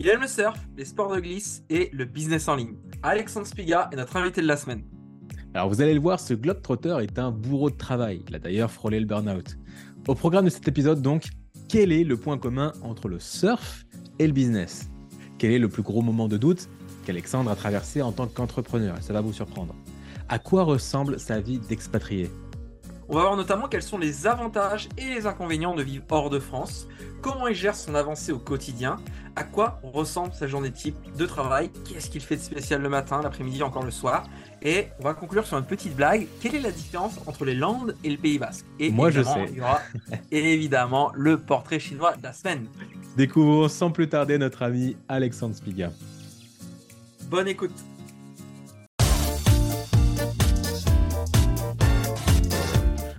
Il aime le surf, les sports de glisse et le business en ligne. Alexandre Spiga est notre invité de la semaine. Alors vous allez le voir, ce globe-trotter est un bourreau de travail. Il a d'ailleurs frôlé le burn-out. Au programme de cet épisode donc, quel est le point commun entre le surf et le business? Quel est le plus gros moment de doute qu'Alexandre a traversé en tant qu'entrepreneur? Ça va vous surprendre. À quoi ressemble sa vie d'expatrié? On va voir notamment quels sont les avantages et les inconvénients de vivre hors de France, comment il gère son avancée au quotidien, à quoi ressemble sa journée type de travail, qu'est-ce qu'il fait de spécial le matin, l'après-midi, encore le soir. Et on va conclure sur une petite blague. Quelle est la différence entre les Landes et le Pays Basque? Et Moi, je sais. Il y aura évidemment le portrait chinois de la semaine. Découvrons sans plus tarder notre ami Alexandre Spiga. Bonne écoute.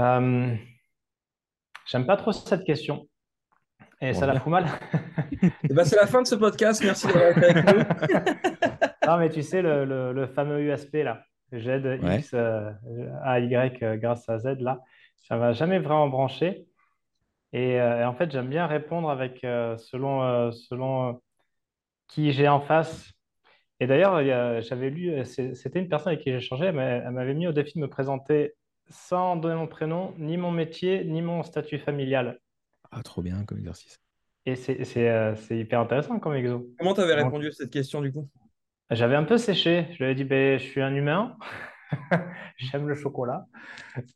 Euh, j'aime pas trop cette question. Et ça la fout mal. Eh ben, c'est la fin de ce podcast. Merci d'avoir été avec nous. Non, mais tu sais, le, le- le fameux USP là, Z, Ouais. X, euh, A, Y euh, grâce à Z là, ça m'a jamais vraiment branché. Et, euh, et en fait, j'aime bien répondre avec euh, selon, euh, selon euh, qui j'ai en face. Et d'ailleurs, j'avais lu, c'était une personne avec qui j'ai échangé, elle m'avait mis au défi de me présenter sans donner mon prénom, ni mon métier, ni mon statut familial. Ah, trop bien comme exercice. Et c'est c'est, euh, c'est hyper intéressant comme exo. Comment tu avais Donc- répondu à cette question du coup? J'avais un peu séché. Je lui ai dit, ben, je suis un humain. J'aime le chocolat.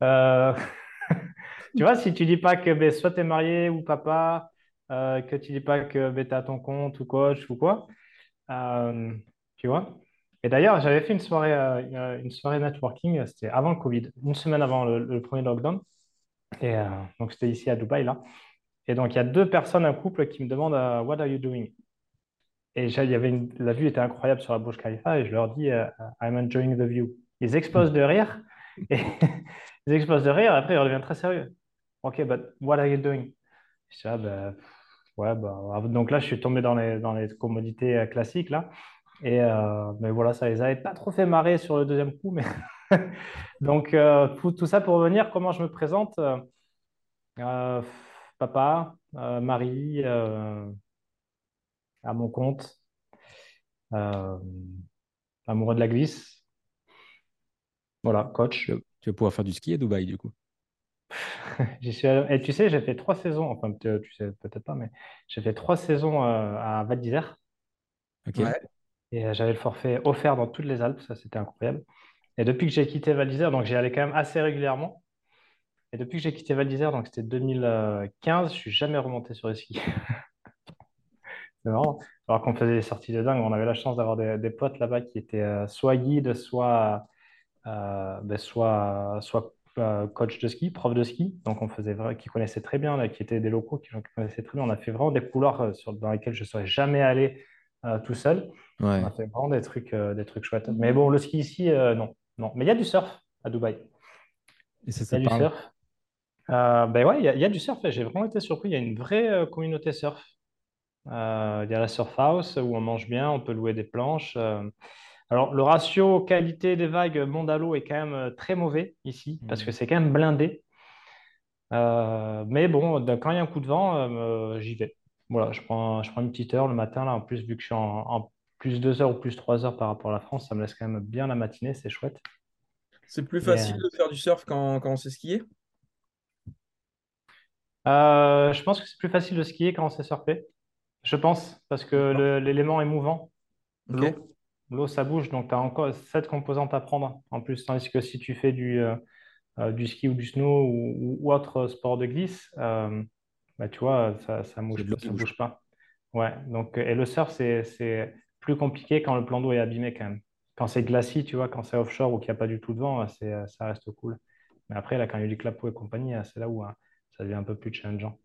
Euh, Tu vois, si tu dis pas que ben, soit tu es marié ou papa, euh, que tu dis pas que ben, tu es à ton compte ou coach ou quoi, euh, tu vois. Et d'ailleurs, j'avais fait une soirée, euh, une soirée networking, c'était avant le Covid, une semaine avant le, premier lockdown. Et euh, donc, c'était ici à Dubaï, là. Et donc, il y a deux personnes, un couple, qui me demandent euh, What are you doing? Et il y avait la vue était incroyable sur la Burj Khalifa et je leur dis euh, I'm enjoying the view. Ils explosent de rire et ils explosent de rire après ils redeviennent très sérieux. Ok, but what are you doing? Je dis, ah, bah, ouais, bah, donc là je suis tombé dans les, dans les commodités euh, classiques là. Et euh, mais voilà, ça les avait pas trop fait marrer sur le deuxième coup. Mais donc euh, tout, tout ça pour revenir, comment je me présente? euh, papa, euh, mari, euh, à mon compte, euh, amoureux de la glisse. Voilà, coach. Tu vas pouvoir faire du ski à Dubaï du coup? J'y suis allé- Et tu sais, j'ai fait trois saisons, enfin, tu tu sais peut-être pas, mais j'ai fait trois saisons euh, à Val d'Isère Ok. Ouais. Et euh, j'avais le forfait offert dans toutes les Alpes, ça c'était incroyable. Et depuis que j'ai quitté Val d'Isère, donc j'y allais quand même assez régulièrement. Et depuis que j'ai quitté Val d'Isère, donc c'était 2015, je suis jamais remonté sur les skis. C'est marrant. Alors qu'on faisait des sorties de dingue, on avait la chance d'avoir des, potes là-bas qui étaient euh, soit guides, soit, euh, ben, coach de ski, prof de ski. Donc on faisait qui connaissaient très bien, qui étaient des locaux qui, connaissaient très bien. On a fait vraiment des couloirs dans lesquels je ne serais jamais allé tout seul. Ouais. On a fait vraiment des trucs, euh, des trucs chouettes. Mais bon, le ski ici, euh, non, non. Mais il y a du surf à Dubaï. Et ça, y ça a du parle. surf. Euh, ben ouais, il y, a- il y a du surf. J'ai vraiment été surpris. Il y a une vraie euh, communauté surf. Euh, il y a la surf house où on mange bien, on peut louer des planches. euh. Alors, le ratio qualité des vagues l'eau est quand même euh, très mauvais ici parce que Mhm. c'est quand même blindé. Euh, mais bon, quand il y a un coup de vent, euh, j'y vais. Voilà, je prends, je prends une petite heure le matin. Là, en plus, vu que je suis en, en plus deux heures ou plus trois heures par rapport à la France, ça me laisse quand même bien la matinée. C'est chouette. C'est plus facile euh, de faire du surf quand, quand on sait skier? Euh, je pense que c'est plus facile de skier quand on sait surfer. Je pense, parce que l'élément est mouvant. Ok. L'eau, l'eau, ça bouge, donc tu as encore cette composante à prendre en plus. Tandis que si tu fais du, euh, du ski ou du snow ou, ou- ou autre sport de glisse, euh, bah, tu vois, ça, bouge, qui ça bouge. bouge pas. Ouais, donc, et le surf, c'est, plus compliqué quand le plan d'eau est abîmé quand même. Quand c'est glacis, tu vois, quand c'est offshore ou qu'il n'y a pas du tout de vent, c'est, ça reste cool. Mais après, là, quand il y a du clapot et compagnie, c'est là où hein, ça devient un peu plus challengeant.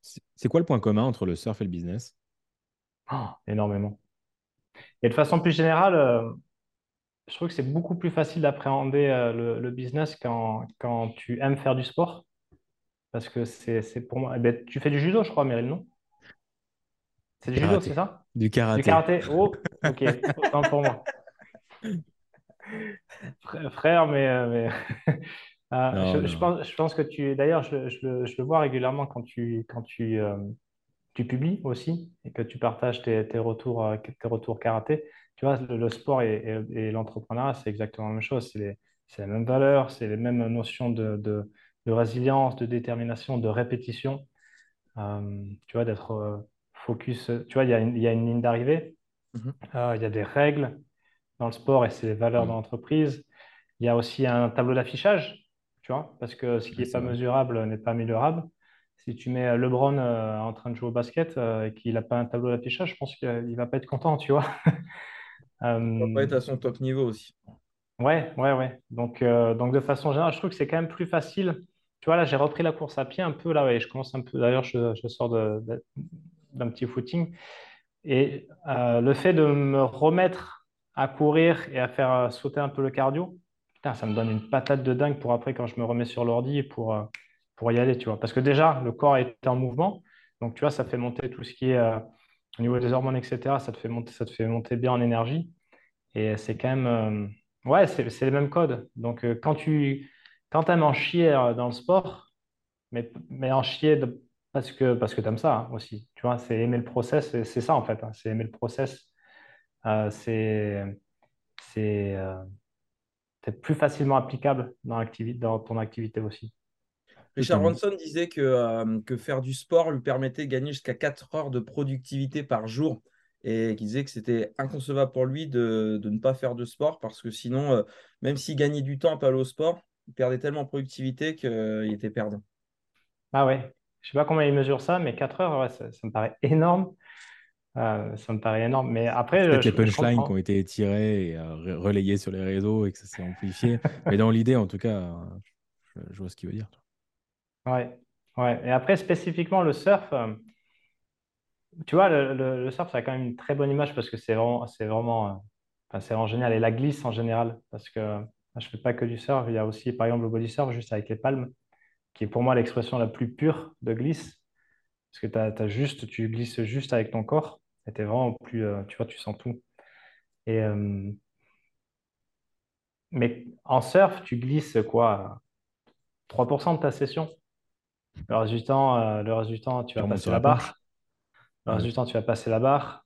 C'est c'est quoi le point commun entre le surf et le business? Oh, énormément. Et de façon plus générale, euh, je trouve que c'est beaucoup plus facile d'appréhender euh, le, le business quand, quand tu aimes faire du sport. Parce que c'est pour moi. eh ben, tu fais du judo, je crois, Meryl, non? C'est du judo, c'est Karaté. ça? Du Du karaté. karaté? Oh, ok, autant pour moi. Frère, mais, euh, mais euh, Non, je, pense, je pense que tu. D'ailleurs, je, je le je le vois régulièrement quand tu, quand tu, euh, tu publies aussi et que tu partages tes, tes retours, euh, tes retours karaté. Tu vois, le, le sport et, et- et l'entrepreneuriat, c'est exactement la même chose. C'est les mêmes valeurs, c'est les mêmes notions de, de, de résilience, de détermination, de répétition. Euh, tu vois, d'être euh, focus. Tu vois, il y a une, il y a une ligne d'arrivée, Mhm. euh, il y a des règles dans le sport et c'est les valeurs de Mm. l'entreprise. Il y a aussi un tableau d'affichage, tu vois, parce que ce qui n'est pas vrai. mesurable n'est pas améliorable. Si tu mets LeBron euh, en train de jouer au basket et qu'il n'a pas un tableau d'affichage, je pense qu'il ne va pas être content, tu vois. On va pas être à son top niveau aussi. ouais, ouais, ouais. Donc, donc, de façon générale, je trouve que c'est quand même plus facile. Tu vois, là, j'ai repris la course à pied un peu, là, ouais, je commence un peu. D'ailleurs, je, sors d'un petit footing. Et euh, le fait de me remettre à courir et à faire euh, sauter un peu le cardio, putain, ça me donne une patate de dingue pour après quand je me remets sur l'ordi pour, euh, pour y aller, tu vois. Parce que déjà, le corps est en mouvement. Donc, tu vois, ça fait monter tout ce qui est au niveau des hormones, etc. Ça te fait monter, ça te fait monter bien en énergie. Et c'est quand même... ouais, c'est les mêmes codes. Donc, quand tu quand aimes en chier euh, dans le sport, mais, mais en chier parce que, parce que tu aimes ça hein, aussi. Tu vois, c'est aimer le process, c'est ça en fait. hein, c'est aimer le process. Euh, c'est c'est euh, plus facilement applicable dans ton activité aussi. Richard. Branson disait que, euh, que faire du sport lui permettait de gagner jusqu'à 4 heures de productivité par jour et qu'il disait que c'était inconcevable pour lui de, de ne pas faire de sport parce que sinon, euh, même s'il gagnait du temps à aller au sport, il perdait tellement en productivité qu'il était perdant. Ah ouais, je sais pas comment ils mesurent ça, mais 4 heures, ouais, ça, ça me paraît énorme. Euh, ça me paraît énorme. Mais après, Peut-être les punchlines qui ont été tirées et euh, re- relayées sur les réseaux et que ça s'est amplifié. Mais dans l'idée, en tout cas, euh, je, je vois ce qu'il veut dire. Ouais, ouais. Et après, spécifiquement, le surf. euh, Tu vois, le, le- le surf, ça a quand même une très bonne image parce que c'est vraiment, c'est vraiment, euh, enfin, c'est vraiment génial. Et la glisse en général, parce que euh, je fais pas que du surf, il y a aussi, par exemple, le body surf juste avec les palmes, qui est pour moi l'expression la plus pure de glisse, parce que juste, tu glisses juste avec ton corps, et t'es vraiment plus, euh, tu vois, tu sens tout. Et, euh, mais en surf, tu glisses quoi? 3% de ta session. Le reste du temps, euh, le reste du temps, tu vas passer la barre. Le reste Ouais. du temps, tu vas passer la barre.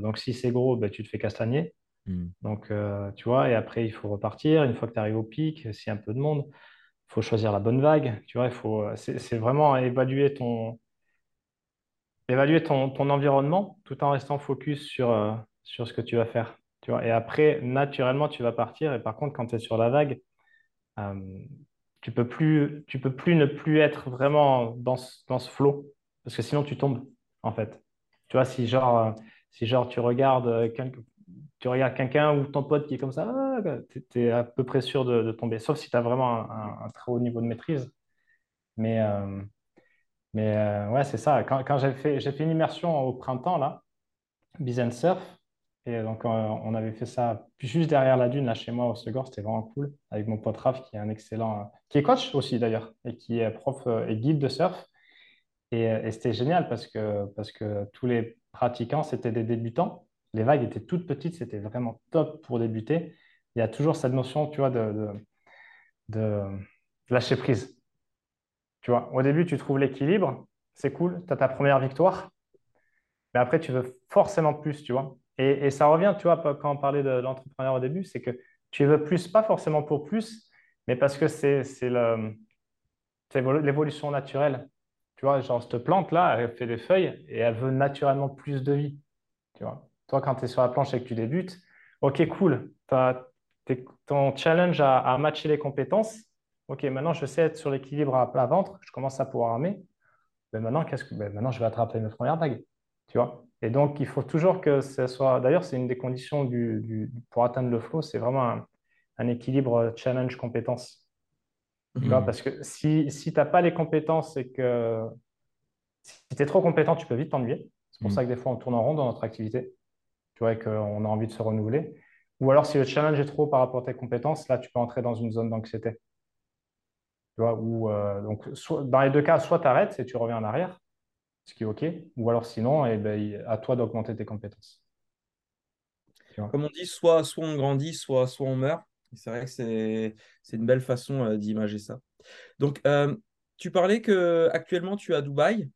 Donc, si c'est gros, ben, tu te fais castagner. Mm. Donc, euh, tu vois, et après, il faut repartir. Une fois que tu arrives au pic, s'il y a un peu de monde, il faut choisir la bonne vague. Tu vois, faut, c'est, c'est vraiment évaluer ton, évaluer ton, ton environnement tout en restant focus sur, euh, sur ce que tu vas faire. Tu vois, et après, naturellement, tu vas partir. Et par contre, quand tu es sur la vague, euh, tu peux plus, peux plus ne plus être vraiment dans ce, dans ce flow parce que sinon, tu tombes, en fait. Tu vois, si genre, euh, si genre tu regardes euh, quelqu'un tu regardes quelqu'un ou ton pote qui est comme ça, tu es, à peu près sûr de, tomber, sauf si tu as vraiment un, très haut niveau de maîtrise. Mais, euh, mais euh, ouais, c'est ça. Quand, j'ai fait, fait une immersion au printemps, là, Surf, et donc euh, on avait fait ça juste derrière la dune, là, chez moi, au Segor, c'était vraiment cool, avec mon pote Raph, qui est un excellent, qui est coach aussi d'ailleurs, et qui est prof euh, et guide de surf. Et, et c'était génial parce que, parce que tous les pratiquants, c'était des débutants. Les vagues étaient toutes petites, c'était vraiment top pour débuter. Il y a toujours cette notion, tu vois, de, lâcher prise. Tu vois, au début, tu trouves l'équilibre, c'est cool, tu as ta première victoire, mais après, tu veux forcément plus, tu vois. Et, ça revient, tu vois, quand on parlait de l'entrepreneur au début, c'est que tu veux plus, pas forcément pour plus, mais parce que c'est l'évolution naturelle. Tu vois, genre, cette plante-là, elle fait des feuilles et elle veut naturellement plus de vie. Tu vois, toi, quand tu es sur la planche et que tu débutes, ok, cool, t'es- ton challenge à, à matcher les compétences. Ok, maintenant, je sais être sur l'équilibre à plat ventre, je commence à pouvoir armer. Mais maintenant, qu'est-ce que, maintenant, je vais attraper mes premières vagues. Tu vois? Et donc, il faut toujours que ce soit. D'ailleurs, c'est une des conditions du, du- pour atteindre le flow, c'est vraiment un, un équilibre challenge-compétence. Tu vois, Mhm. Parce que si, si tu n'as pas les compétences et que si tu es trop compétent, tu peux vite t'ennuyer. C'est pour Mm. ça que des fois, on tourne en rond dans notre activité. Tu vois, et qu'on a envie de se renouveler. Ou alors, si le challenge est trop par rapport à tes compétences, là, tu peux entrer dans une zone d'anxiété. Tu vois, ou, euh, donc, dans les deux cas, soit tu arrêtes et tu reviens en arrière, ce qui est OK. Ou alors, sinon, eh ben, à toi d'augmenter tes compétences. Comme on dit, soit, soit on grandit, soit, soit on meurt. C'est vrai que c'est, c'est une belle façon euh, d'imager ça. Donc, euh, tu parlais que actuellement tu es à Dubaï.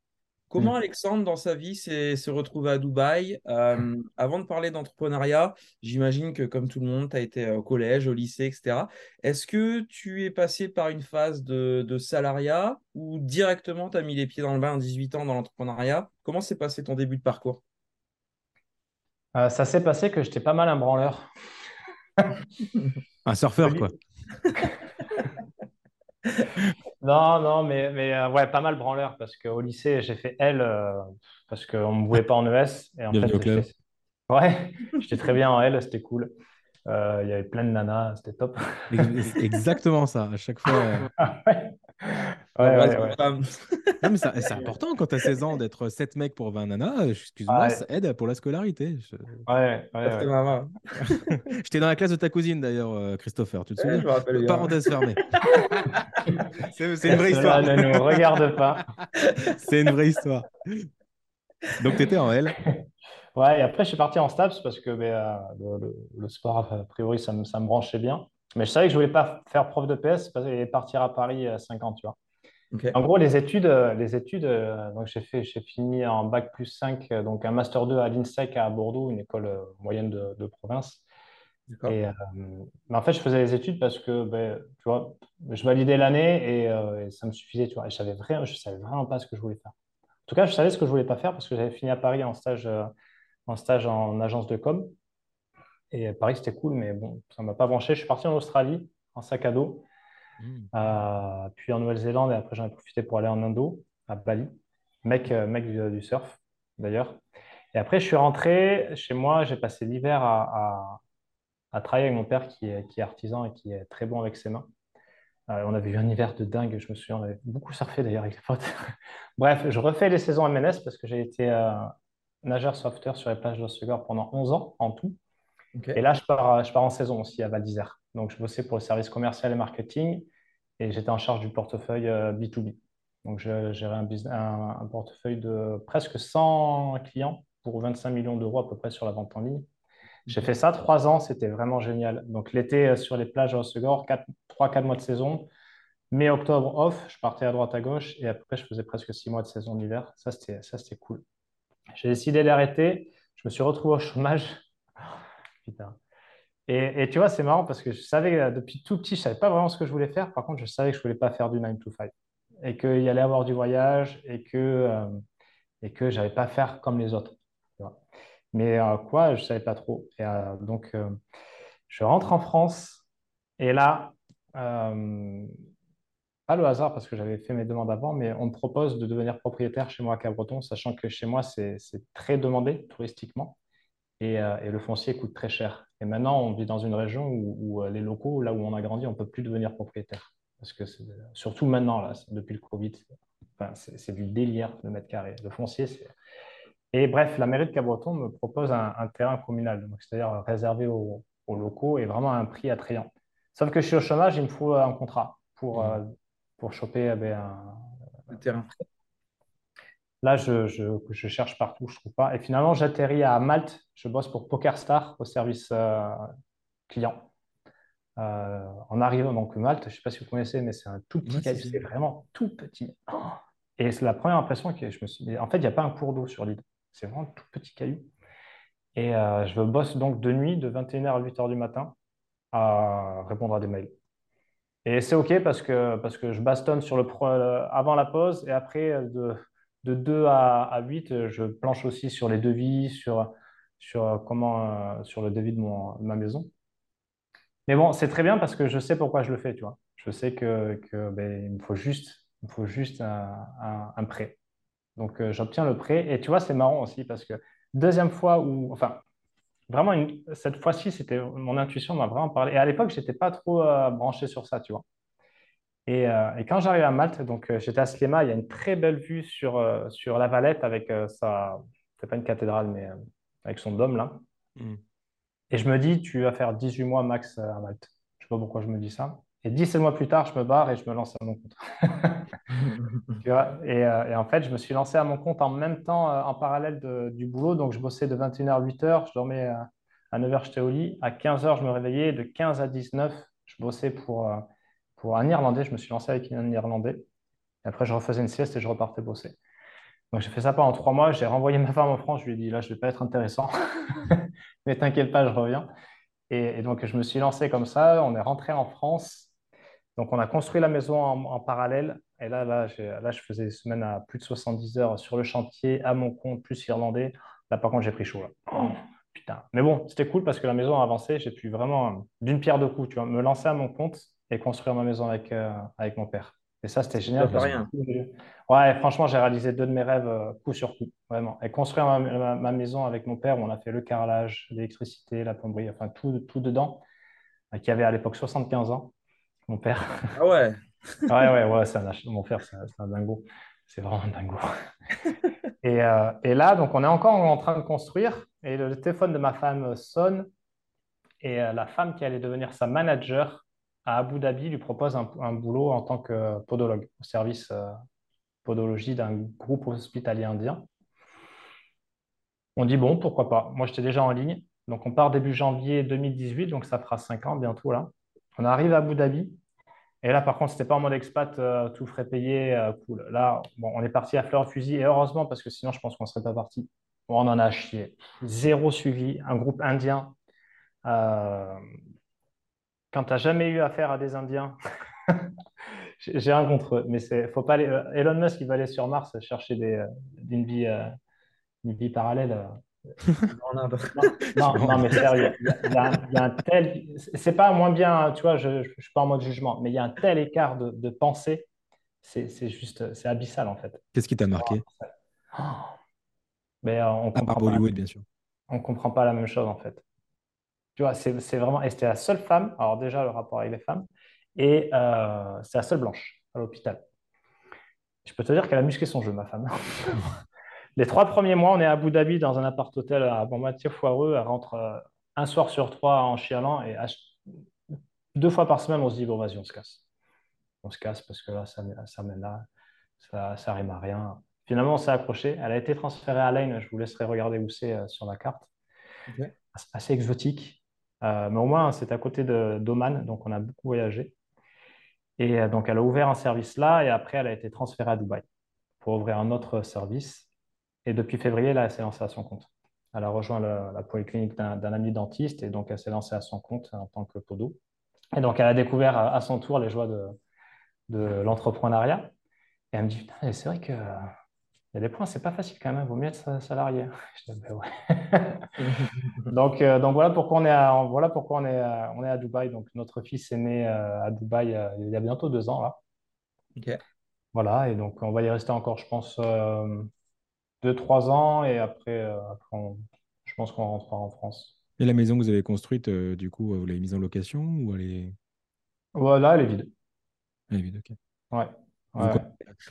Comment Mm. Alexandre, dans sa vie, s'est se retrouvé à Dubaï? Euh, avant de parler d'entrepreneuriat, j'imagine que comme tout le monde, tu as été au collège, au lycée, etc. Est-ce que tu es passé par une phase de, de salariat ou directement tu as mis les pieds dans le bain à 18 ans dans l'entrepreneuriat? Comment s'est passé ton début de parcours? Euh, ça s'est passé que j'étais pas mal un branleur. Un surfeur, quoi. Non, non, mais, mais euh, ouais, pas mal branleur parce qu'au lycée, j'ai fait L euh, parce qu'on ne me voulait pas en ES. Et en Bienvenue fait, au club. j'étais- Ouais, j'étais très bien en L, c'était cool. Euh, Il y avait plein de nanas, c'était top. Ex- Exactement ça. À chaque fois. Ouais, ouais, ouais, ouais. Non, mais c'est important quand tu as 16 ans d'être 7 mecs pour 20 nanas. euh, Excuse-moi, Ouais. ça aide pour la scolarité. Je- Ouais. J'étais dans la classe de ta cousine d'ailleurs, euh, Christopher. Tu te souviens je me rappelle bien. Parenthèse fermée. c'est c'est une vraie histoire. ne nous regarde pas. C'est une vraie histoire. Donc, tu étais en L. Ouais, et après, je suis parti en STAPS parce que ben, euh, le, le- le sport, a priori, ça me, ça me branchait bien. Mais je savais que je voulais pas faire prof de PS et partir à Paris à 5 ans, tu vois. En gros, les études, euh, les études euh, donc j'ai fait, j'ai fini en bac plus 5, euh, donc un master 2 à l'INSEC à Bordeaux, une école moyenne de, de province. Et, euh, mais en fait, je faisais les études parce que, ben, tu vois, je validais l'année et, euh, et ça me suffisait, tu vois. Et je savais vraiment, je savais vraiment pas ce que je voulais faire. En tout cas, je savais ce que je voulais pas faire parce que j'avais fini à Paris en stage, euh, en stage en agence de com. Et Paris, c'était cool, mais bon, ça m'a pas branché. Je suis parti en Australie en sac à dos. Euh, puis en Nouvelle-Zélande, et après j'en ai profité pour aller en Indo, à Bali. Mec, euh, mec du, du surf, d'ailleurs. Et après, je suis rentré chez moi, j'ai passé l'hiver à, à- à travailler avec mon père qui est, qui est artisan et qui est très bon avec ses mains. Euh, on avait eu un hiver de dingue, je me souviens, on avait beaucoup surfé d'ailleurs avec les potes. Bref, je refais les saisons MNS parce que j'ai été euh, nageur sauveteur sur les plages d'Osegor pendant 11 ans en tout. Et là, je pars, je pars en saison aussi à Val d'Isère. Donc, je bossais pour le service commercial et marketing et j'étais en charge du portefeuille euh, B2B. Donc, je gérais un, portefeuille de presque 100 clients pour 25 millions d'euros à peu près sur la vente en ligne. J'ai fait ça trois ans, c'était vraiment génial. Donc, l'été euh, sur les plages à Osegor, 3-4 mois de saison. Mai, octobre, off, je partais à droite, à gauche et après, je faisais presque 6 mois de saison d'hiver. Ça, c'était cool. J'ai décidé d'arrêter. Je me suis retrouvé au chômage. Putain. Et, tu vois, c'est marrant parce que je savais, euh, depuis tout petit, je ne savais pas vraiment ce que je voulais faire. Par contre, je savais que je ne voulais pas faire du 9 to 5 et qu'il y allait avoir du voyage et que, euh, je n'allais pas faire comme les autres. Mais euh, quoi, je ne savais pas trop. Et, euh, donc, euh, je rentre en France et là, euh, pas le hasard parce que j'avais fait mes demandes avant, mais on me propose de devenir propriétaire chez moi à Cabreton, sachant que chez moi, c'est très demandé touristiquement et, euh, et le foncier coûte très cher. Et maintenant, on vit dans une région où, où, euh, les locaux, là où on a grandi, on ne peut plus devenir propriétaire. Parce que surtout maintenant, là, depuis le Covid, c'est enfin, c'est- c'est du délire le mètre carré. Le foncier, c'est. Et bref, la mairie de Cabreton me propose un, un terrain communal, c'est-à-dire réservé aux, aux locaux et vraiment à un prix attrayant. Sauf que je suis au chômage, il me faut un contrat pour, euh, pour choper eh ben, un, Le terrain. Là, je, je- je cherche partout, je ne trouve pas. Et finalement, j'atterris à Malte. Je bosse pour PokerStar au service euh, client. Euh, en arrivant, donc Malte, je ne sais pas si vous connaissez, mais c'est un tout petit si. C'est vraiment tout petit. Et c'est la première impression que je me suis dit, en fait, il n'y a pas un cours d'eau sur l'île. C'est vraiment un tout petit caillou. Et euh, je bosse donc de nuit, de 21h à 8h du matin, à répondre à des mails. Et c'est OK parce que, parce que je bastonne sur le pro- avant la pause et après, de, de 2 à, à 8, euh, je planche aussi sur les devis, sur, euh, comment, euh, sur le devis de, mon, ma maison. Mais bon, c'est très bien parce que je sais pourquoi je le fais, tu vois. Je sais que, que ben, il me faut juste, un, prêt. Donc, euh, j'obtiens le prêt. Et tu vois, c'est marrant aussi parce que deuxième fois où, enfin, vraiment, cette fois-ci, c'était mon intuition m'a vraiment parlé. Et à l'époque, j'étais pas trop branché sur ça, tu vois. Et, euh, et quand j'arrive à Malte, donc euh, j'étais à Sliema, il y a une très belle vue sur, euh, sur la Valette avec sa, C'est pas une cathédrale, mais avec son dôme là. Hmm. Et je me dis, tu vas faire 18 mois max à Malte. Je sais pas pourquoi je me dis ça. Et 17 mois plus tard, je me barre et je me lance à mon compte. Tu vois et, et en fait, je me suis lancé à mon compte en même temps, en parallèle de- du boulot. Donc, je bossais de 21h à 8h. Je dormais euh, à 9h, j'étais au lit. À 15h, je me réveillais. De 15 à 19, je bossais pour, pour un Irlandais. Je me suis lancé avec un Irlandais. Et après, je refaisais une sieste et je repartais bosser. Donc, j'ai fait ça pendant trois mois. J'ai renvoyé ma femme en France. Je lui ai dit, là, je ne vais pas être intéressant. Mais t'inquiète pas, je reviens. Et, donc, je me suis lancé comme ça. On est rentré en France. Donc, on a construit la maison en, parallèle. Et là, là, là, je faisais des semaines à plus de 70 heures sur le chantier, à mon compte, plus irlandais. Là, par contre, j'ai pris chaud. Oh, putain. Mais bon, c'était cool parce que la maison a avancé. J'ai pu vraiment, euh, d'une pierre deux coups, tu vois, me lancer à mon compte et construire ma maison avec, euh, avec mon père. Et ça, c'était génial. Ça rien. que- Ouais, franchement, j'ai réalisé deux de mes rêves euh, coup sur coup, vraiment. Et construire ma, ma- ma maison avec mon père, où on a fait le carrelage, l'électricité, la plomberie, enfin tout, tout dedans, euh, qui avait à l'époque 75 ans, mon père. Ah ouais. Ouais, ouais, ouais, c'est un mon frère, c'est un, c'est un dingo. C'est vraiment un dingo. Et, euh, et là, donc, on est encore en train de construire et le téléphone de ma femme sonne et la femme qui allait devenir sa manager à Abu Dhabi lui propose un, boulot en tant que podologue au service euh, podologie d'un groupe hospitalier indien. On dit bon, pourquoi pas. Moi, j'étais déjà en ligne. Donc, on part début janvier 2018, donc ça fera cinq ans bientôt là. On arrive à Abu Dhabi. Et là, par contre, c'était pas en mode expat, euh, tout frais payé, euh, cool. Là, on est parti à fleur fusil, et heureusement, parce que sinon, je pense qu'on ne serait pas parti. On en a chié. Zéro suivi, un groupe indien. Quand tu n'as jamais eu affaire à des Indiens, j'ai rien contre eux, mais c'est, faut pas aller. euh, Elon Musk, il va aller sur Mars chercher des, euh, une vie, euh, une vie parallèle. euh. En Inde. Non, non, non, mais sérieux, il y a, il y a un, un tel. C'est pas moins bien, tu vois, je ne suis pas en mode jugement, mais il y a un tel écart de, de pensée, c'est c'est juste, c'est abyssal en fait. Qu'est-ce qui t'a marqué? Oh. Mais euh, on À part comprend pas, Bollywood, bien sûr. on comprend pas la même chose en fait. Tu vois, c'est vraiment. Et c'était la seule femme, alors déjà le rapport avec les femmes, et euh, c'est la seule blanche à l'hôpital. Je peux te dire qu'elle a musclé son jeu, ma femme. Les trois premiers mois, on est à Abu Dhabi dans un appart-hôtel à bon moitié foireux. Elle rentre euh, un soir sur trois en chialant et deux fois par semaine, on se dit bon, vas-y, on se casse. On se casse parce que là, ça, ça mène là, ça, ça rime à rien. Finalement, on s'est accroché. Elle a été transférée à Lane. Je vous laisserai regarder où c'est euh, sur la carte. Assez exotique. Euh, mais au moins, c'est à côté d'Oman, donc on a beaucoup voyagé. Et euh, donc, elle a ouvert un service là et après, elle a été transférée à Dubaï pour ouvrir un autre service. Et depuis février, là, elle s'est lancée à son compte. Elle a rejoint la polyclinique d'un ami dentiste et donc elle s'est lancée à son compte en tant que podo. Et donc, elle a découvert à, à son tour les joies de, de l'entrepreneuriat. Et elle me dit, Putain, c'est vrai que euh, il y a des points, c'est pas facile quand même, il vaut mieux être sa- salarié. Je dis, Ben ouais. Donc, euh, donc voilà pourquoi on est à, voilà pourquoi on est à, on est à Dubaï. Donc notre fils est né euh, à Dubaï euh, il y a bientôt deux ans là. Voilà, et donc on va y rester encore, je pense, deux, trois ans, et après, après on- je pense qu'on rentrera en France. Et la maison que vous avez construite, du coup, vous l'avez mise en location ou elle est... Voilà, elle est vide. Elle est vide, ok. Ouais. Ouais.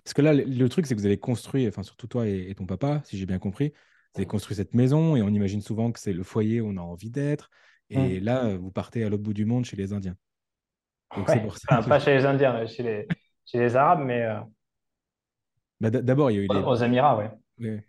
Parce que là, le- le truc, c'est que vous avez construit, enfin surtout toi et, et ton papa, si j'ai bien compris, vous avez construit cette maison et on imagine souvent que c'est le foyer où on a envie d'être. Et là, euh, vous partez à l'autre bout du monde chez les Indiens. Donc c'est Ouais. pour ça. Enfin, que- pas chez les Indiens, chez les, chez les Arabes, mais euh, Bah, D'abord, il y a eu les. aux Émirats. Ouais.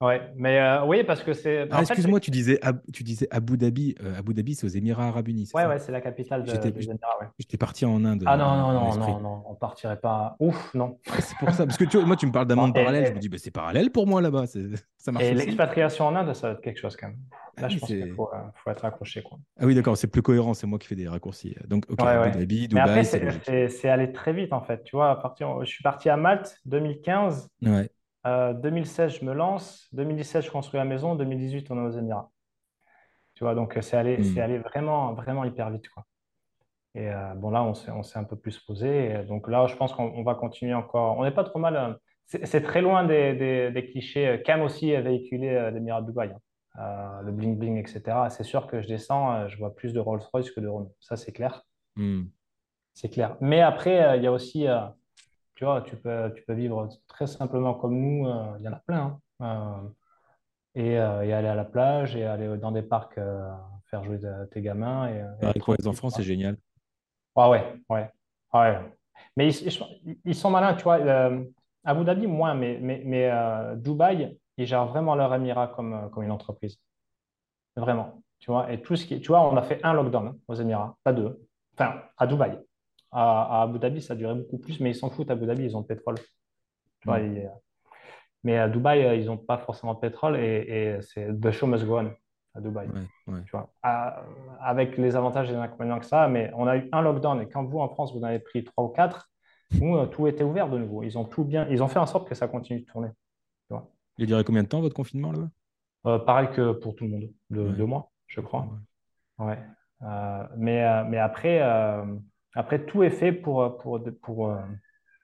Ouais, mais euh, oui, parce que c'est. Ah, excuse-moi, tu disais, tu disais Abu Dhabi. Euh, Abu Dhabi, c'est aux Émirats Arabes Unis. Ouais, ça? ouais, c'est la capitale de- des Émirats, ouais. J'étais parti en Inde. Ah euh, non, dans- non, non, non, non, on partirait pas. Ouf, non. C'est pour ça. Parce que tu moi, tu me parles d'un monde parallèle. et- Je me dis, bah, c'est parallèle pour moi là-bas. c'est- Ça marche Et l'expatriation en Inde, ça va être quelque chose quand même. Là, Ah je pense qu'il faut, euh, faut être accroché, quoi. Ah oui, d'accord, c'est plus cohérent. C'est moi qui fais des raccourcis. Donc, ok, Ouais, Abu ouais. Dhabi, Dubaï, après, c'est c'est- logique. c'est c'est allé très vite, en fait. Tu vois, à partir, je suis parti à Malte 2015. Ouais. Euh, 2016, je me lance. 2017, je construis la maison. 2018, on est aux Émirats. Tu vois, donc euh, c'est allé, c'est allé vraiment, vraiment hyper vite, quoi. Et euh, bon, là, on s'est, un peu plus posé. Donc là, je pense qu'on on va continuer encore. On n'est pas trop mal. euh, C'est très loin des, des- des clichés. euh, Cam aussi a véhiculé euh, l'Émirat de Dubaï. hein. Euh, le bling bling, etc. C'est sûr que je descends, euh, je vois plus de Rolls-Royce que de Renault. Ça, c'est clair. Hmm. C'est clair. Mais après, euh, il y a aussi, euh, tu vois, tu peux, tu peux vivre très simplement comme nous. euh, Il y en a plein. hein. Euh, et, euh, et aller à la plage et aller dans des parcs faire jouer tes gamins. Et, Avec les enfants, c'est génial. Ah ouais, ouais, ouais. Mais ils, ils- ils sont malins, tu vois. euh, Abu Dhabi, moins, mais, mais, mais euh, Dubaï, ils gèrent vraiment leur émirat comme, comme une entreprise. Vraiment. Tu vois, et tout ce qui, tu vois, on a fait un lockdown hein, aux Émirats, pas deux. Enfin, à Dubaï. À, à Abu Dhabi, ça duré beaucoup plus, mais ils s'en foutent. Abu Dhabi, ils ont le pétrole. Tu vois, Mm. ils- mais à Dubaï, euh, ils n'ont pas forcément de pétrole et, et c'est the show must go on à Dubaï. Ouais, ouais. Tu vois, À- avec les avantages et les inconvénients que ça, mais on a eu un lockdown et quand vous, en France, vous en avez pris trois ou quatre, nous, euh, tout était ouvert de nouveau. Ils ont tout bien, ils ont fait en sorte que ça continue de tourner. Tu vois. Il a duré combien de temps votre confinement là-bas? Euh, pareil que pour tout le monde, de Ouais. deux mois, je crois. ouais. Euh, mais, mais après, euh, après, tout est fait pour, pour, pour, euh,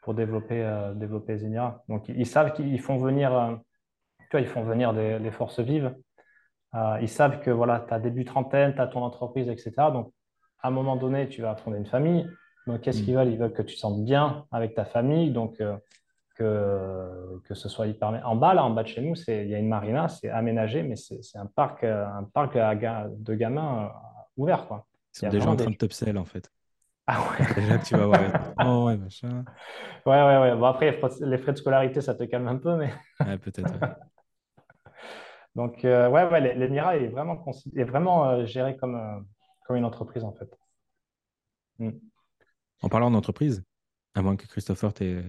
pour développer, euh, développer Émirats. Donc, ils, ils savent qu'ils font venir, euh, tu vois, ils font venir des, des forces vives. Euh, ils savent que voilà, tu as début trentaine, tu as ton entreprise, etc. Donc, à un moment donné, tu vas fonder une famille. Donc, qu'est-ce Mm. qu'ils veulent? Ils veulent que tu te sentes bien avec ta famille. Donc, euh, que, que ce soit hyper... En bas, là, en bas de chez nous, il y a une marina, c'est aménagé, mais c'est un parc, euh, un parc à de gamins euh, ouvert, quoi. Ils sont déjà en train des- de t'upsell en fait. Ah ouais, déjà que tu vas voir. les enfants, ouais, machin. ouais, ouais, ouais. Bon, après, les frais, de scolarité, ça te calme un peu, mais... Ouais, peut-être. ouais. Donc, euh, ouais, ouais, l'E- l'Émirat est vraiment, est vraiment euh, géré comme, euh, comme une entreprise, en fait. Mm. En parlant d'entreprise, à moins que Christopher, tu veux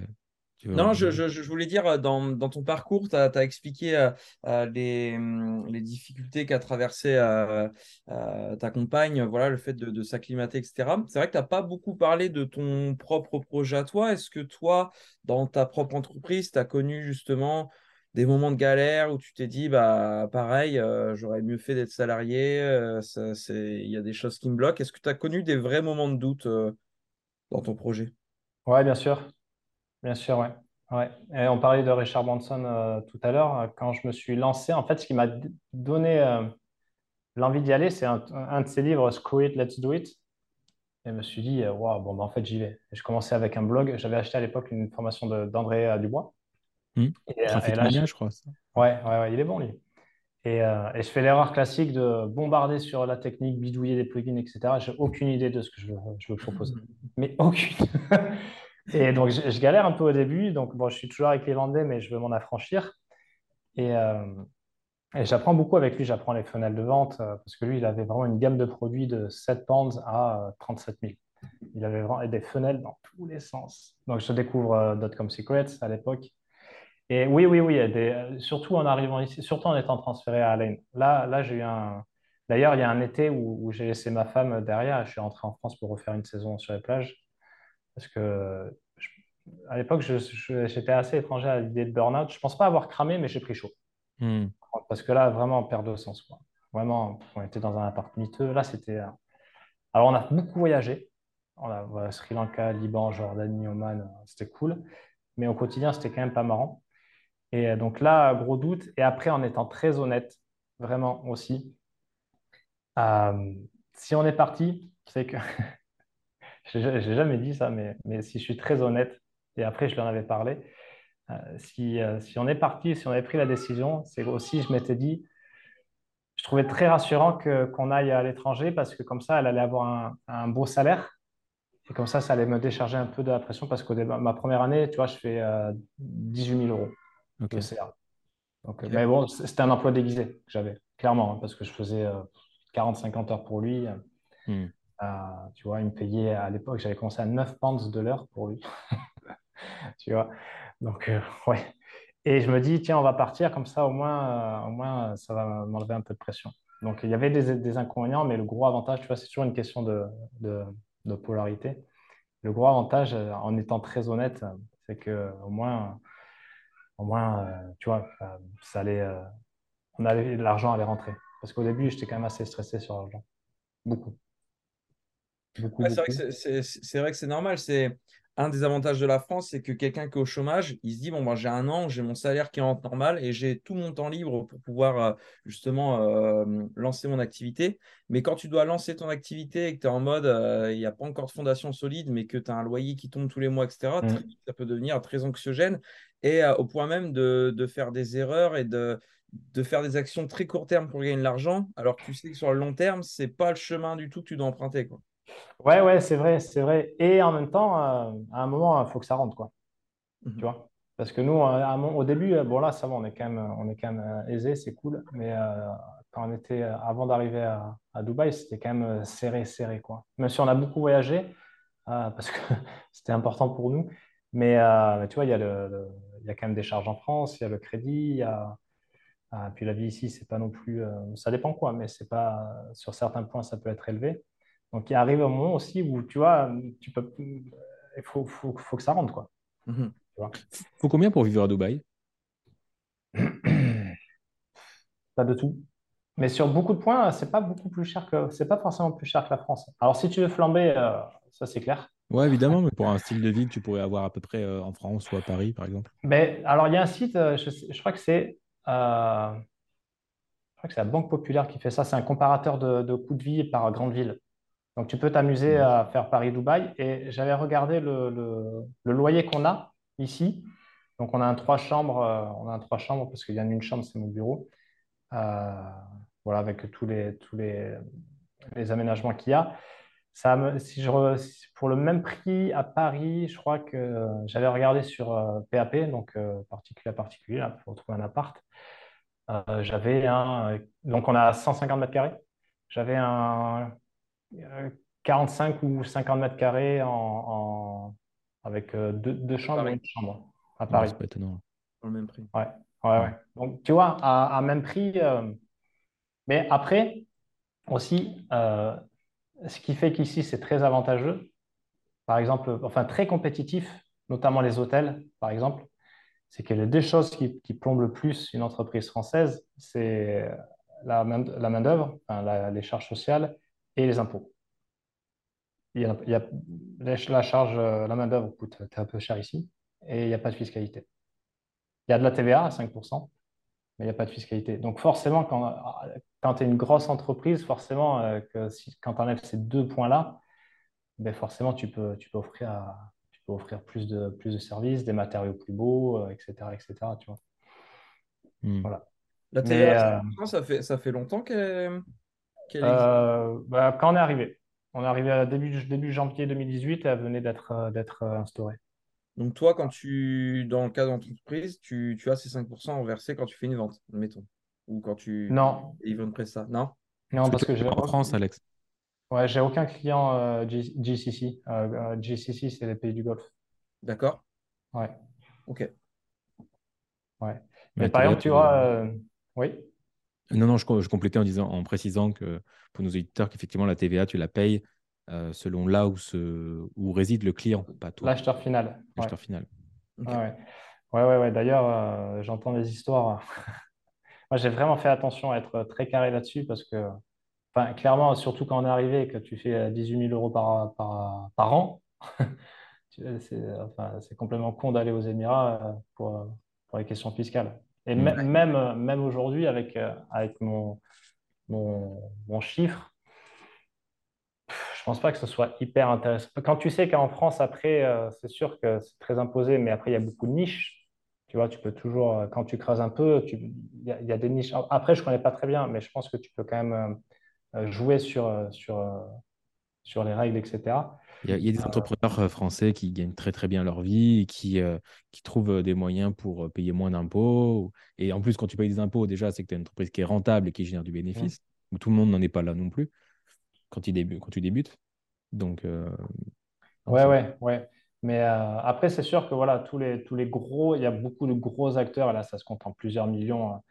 Non, je, je- je voulais dire, euh, dans, dans ton parcours, tu as, expliqué euh, euh, les, hum, les difficultés qu'a traversé euh, euh, ta compagne, voilà, le fait de, de s'acclimater, etc. C'est vrai que tu n'as pas beaucoup parlé de ton propre projet à toi. Est-ce que toi, dans ta propre entreprise, tu as connu justement des moments de galère où tu t'es dit, bah, pareil, euh, j'aurais mieux fait d'être salarié, euh, ça, c'est, il y a des choses qui me bloquent. Est-ce que tu as connu des vrais moments de doute euh, dans ton projet? Ouais, bien sûr. Bien sûr, ouais. Ouais. Et on parlait de Richard Branson euh, tout à l'heure. Quand je me suis lancé, en fait, ce qui m'a donné euh, l'envie d'y aller, c'est un, un de ses livres, Screw It, Let's Do It. Et je me suis dit, euh, Waouh, bon, ben, en fait, j'y vais. Et je commençais avec un blog. J'avais acheté à l'époque une formation d'André Dubois. Hmm. Et, euh, Traffic et là, Mania, je- je crois. ça. ouais, ouais, ouais, il est bon, lui. Et, euh, et je fais l'erreur classique de bombarder sur la technique, bidouiller des plugins, etc. J'ai aucune idée de ce que je veux, je veux proposer. Mais aucune. Et donc, je, galère un peu au début. Donc, bon, je suis toujours avec les Vendée, mais je veux m'en affranchir. Et, euh, j'apprends beaucoup avec lui. J'apprends les fenêtres de vente euh, parce que lui, il avait vraiment une gamme de produits de 7 pounds à euh, 37 000. Il avait vraiment des fenêtres dans tous les sens. Donc, je découvre euh, Dotcom Secrets à l'époque. Et oui, oui, oui, surtout en arrivant ici, surtout en étant transféré à Alain. Là, là j'ai eu un. D'ailleurs, il y a un été où j'ai laissé ma femme derrière. Je suis rentré en France pour refaire une saison sur les plages. Parce que je- à l'époque, j'étais assez étranger à l'idée de burn-out. Je pense pas avoir cramé, mais j'ai pris chaud. Hmm. Parce que là, vraiment, on perd de sens. Quoi. Vraiment, on était dans un appart miteux. Là, c'était. Alors, on a beaucoup voyagé. On a voilà, Sri Lanka, Liban, Jordanie, Oman. C'était cool. Mais au quotidien, c'était quand même pas marrant. Et donc là, gros doute. Et après, en étant très honnête, vraiment aussi, euh, si on est parti, c'est que. J'ai j'ai jamais dit ça, mais, mais si je suis très honnête, et après, je lui en avais parlé, euh, si, euh, si on est parti, si on avait pris la décision, c'est aussi, je m'étais dit, je trouvais très rassurant que, qu'on aille à l'étranger parce que comme ça, elle allait avoir un, un beau salaire. Et comme ça, ça allait me décharger un peu de la pression parce que ma première année, tu vois, je fais euh, 18 000 euros de CA. Donc, euh, Ok. Mais bon, c'était un emploi déguisé que j'avais, clairement, hein, parce que je faisais 40-50 heures pour lui. Hmm. Euh, tu vois, il me payait à l'époque, j'avais commencé à 9 pounds de l'heure pour lui. tu vois, donc euh, ouais. Et je me dis, tiens, on va partir comme ça, au moins, euh, au moins ça va m'enlever un peu de pression. Donc il y avait des, inconvénients, mais le gros avantage, tu vois, c'est toujours une question de, de, polarité. Le gros avantage, euh, en étant très honnête, euh, c'est que au moins, au moins, euh, tu vois, euh, ça allait, euh, on allait, l'argent allait rentrer. Parce qu'au début, j'étais quand même assez stressé sur l'argent. Beaucoup. Beaucoup, c'est vrai que c'est normal. C'est un des avantages de la France, c'est que quelqu'un qui est au chômage, il se dit bon, ben, j'ai un an, j'ai mon salaire qui rentre normal et j'ai tout mon temps libre pour pouvoir euh, justement euh, lancer mon activité. Mais quand tu dois lancer ton activité et que tu es en mode euh, il n'y a pas encore de fondation solide, mais que tu as un loyer qui tombe tous les mois, etc., très Mm. ça peut devenir très anxiogène et euh, au point même de, de faire des erreurs et de de faire des actions très court terme pour gagner de l'argent, alors que tu sais que sur le long terme, c'est pas le chemin du tout que tu dois emprunter. Quoi. Ouais, ouais, c'est vrai, c'est vrai. Et en même temps, euh, à un moment, il faut que ça rentre, quoi. Mhm. Tu vois? Parce que nous, moment- au début, euh, bon là, ça va, on est quand même, on est quand même euh, aisé, c'est cool. Mais euh, quand on était, euh, avant d'arriver à, à Dubaï, c'était quand même euh, serré, serré, quoi. Même si on a beaucoup voyagé, euh, parce que c'était important pour nous. Mais, euh, mais tu vois, il y a le, le- il y a quand même des charges en France, il y a le crédit, il y a, ah, puis la vie ici, c'est pas non plus, euh, ça dépend quoi, mais c'est pas, sur certains points, ça peut être élevé. Donc il arrive un moment aussi où, tu vois, tu peux, il faut, faut, faut que ça rentre, quoi. Tu vois. Faut combien pour vivre à Dubaï? Pas de tout. Mais sur beaucoup de points, c'est pas beaucoup plus cher que, c'est pas forcément plus cher que la France. Alors si tu veux flamber, euh, ça c'est clair. Ouais, évidemment, mais pour un style de vie que tu pourrais avoir à peu près euh, en France ou à Paris, par exemple. Mais alors il y a un site, euh, je, je crois que c'est, euh, je crois que c'est la Banque Populaire qui fait ça. C'est un comparateur de, de coûts de vie par grande ville. Donc tu peux t'amuser à faire Paris-Dubaï. Et j'avais regardé le, le- le loyer qu'on a ici. Donc on a un trois chambres, euh, on a un trois chambres parce qu'il y en a une chambre, c'est mon bureau. Euh, voilà, avec tous les, tous les, les aménagements qu'il y a. Ça me- si je re- pour le même prix à Paris, je crois que euh, j'avais regardé sur euh, PAP, donc euh, particulier à particulier, là, pour trouver un appart. J'avais un, donc on a 150 mètres carrés. J'avais un 45 ou 50 mètres carrés en, en- avec euh, deux, deux chambres Paris. et une chambre à Ouais, Paris. c'est pas étonnant. Pour le même prix. Ouais, ouais, ouais. Donc, tu vois, à, à même prix. euh, Mais après, aussi, euh, ce qui fait qu'ici, c'est très avantageux, par exemple, enfin très compétitif, notamment les hôtels, par exemple, c'est que les deux choses qui, qui plombent le plus une entreprise française, c'est la main, la main-d'œuvre, enfin, la- les charges sociales et les impôts. Il y a, il y a- les- la charge, euh, la main-d'œuvre coûte un peu cher ici et il n'y a pas de fiscalité. Il y a de la TVA à 5%, mais il n'y a pas de fiscalité. Donc forcément, quand, quand tu es une grosse entreprise, forcément, euh, que si, quand tu enlèves ces deux points-là, ben forcément, tu peux, tu peux offrir, à- tu peux offrir plus de, plus de services, des matériaux plus beaux, euh, etc., etc., tu vois. Hmm. Voilà. La Mais, TVA, euh, ça, ça fait, ça fait longtemps qu'elle. Euh, bah, quand on est arrivé, on est arrivé à début, début janvier 2018 et elle venait d'être euh, d'être euh, instaurée. Donc toi, quand tu, dans le cas d'entreprise, tu, tu as ces 5% versés quand tu fais une vente, admettons. Ou quand tu Non, livres une presta. Non? non, parce Parce que j'ai en France, Alex. ouais, j'ai aucun client euh, G- GCC. Euh, euh, GCC, c'est les pays du Golfe. D'accord? Ouais, Ok. ouais. Mais Mais par exemple, tu tu- vois, euh, oui. Non, non, je, je complétais en disant, en précisant que pour nos auditeurs, qu'effectivement, la TVA, tu la payes euh, selon là où, se, où réside le client, pas toi, L'acheteur final. Ouais. l'acheteur final. Ouais, ouais. Ouais. D'ailleurs, euh, j'entends des histoires. Moi, j'ai vraiment fait attention à être très carré là-dessus parce que, clairement, surtout quand on est arrivé et que tu fais euh, 18 000 euros par, par, par an, c'est enfin, complètement con d'aller aux Émirats euh, pour, euh, pour les questions fiscales. Et mê- même, euh, même aujourd'hui, avec, euh, avec mon, mon, mon chiffre, je pense pas que ce soit hyper intéressant. Quand tu sais qu'en France, après, euh, c'est sûr que c'est très imposé, mais après, il y a beaucoup de niches. Tu vois, tu peux toujours, euh, quand tu creuses un peu, il y a, il y a des niches. Après, je connais pas très bien, mais je pense que tu peux quand même euh, jouer sur, sur, sur les règles, etc. Il y a, il y a des entrepreneurs euh, français qui gagnent très très bien leur vie, et qui, euh, qui trouvent euh, des moyens pour euh, payer moins d'impôts. Et en plus, quand tu payes des impôts, déjà, c'est que tu as une entreprise qui est rentable et qui génère du bénéfice. Tout le monde n'en est pas là non plus quand, il débu- quand tu débutes. Donc, euh, Ouais, ouais, ouais. Mais euh, après, c'est sûr que voilà, tous les, tous les gros, il y a beaucoup de gros acteurs, et là, ça se compte en plusieurs millions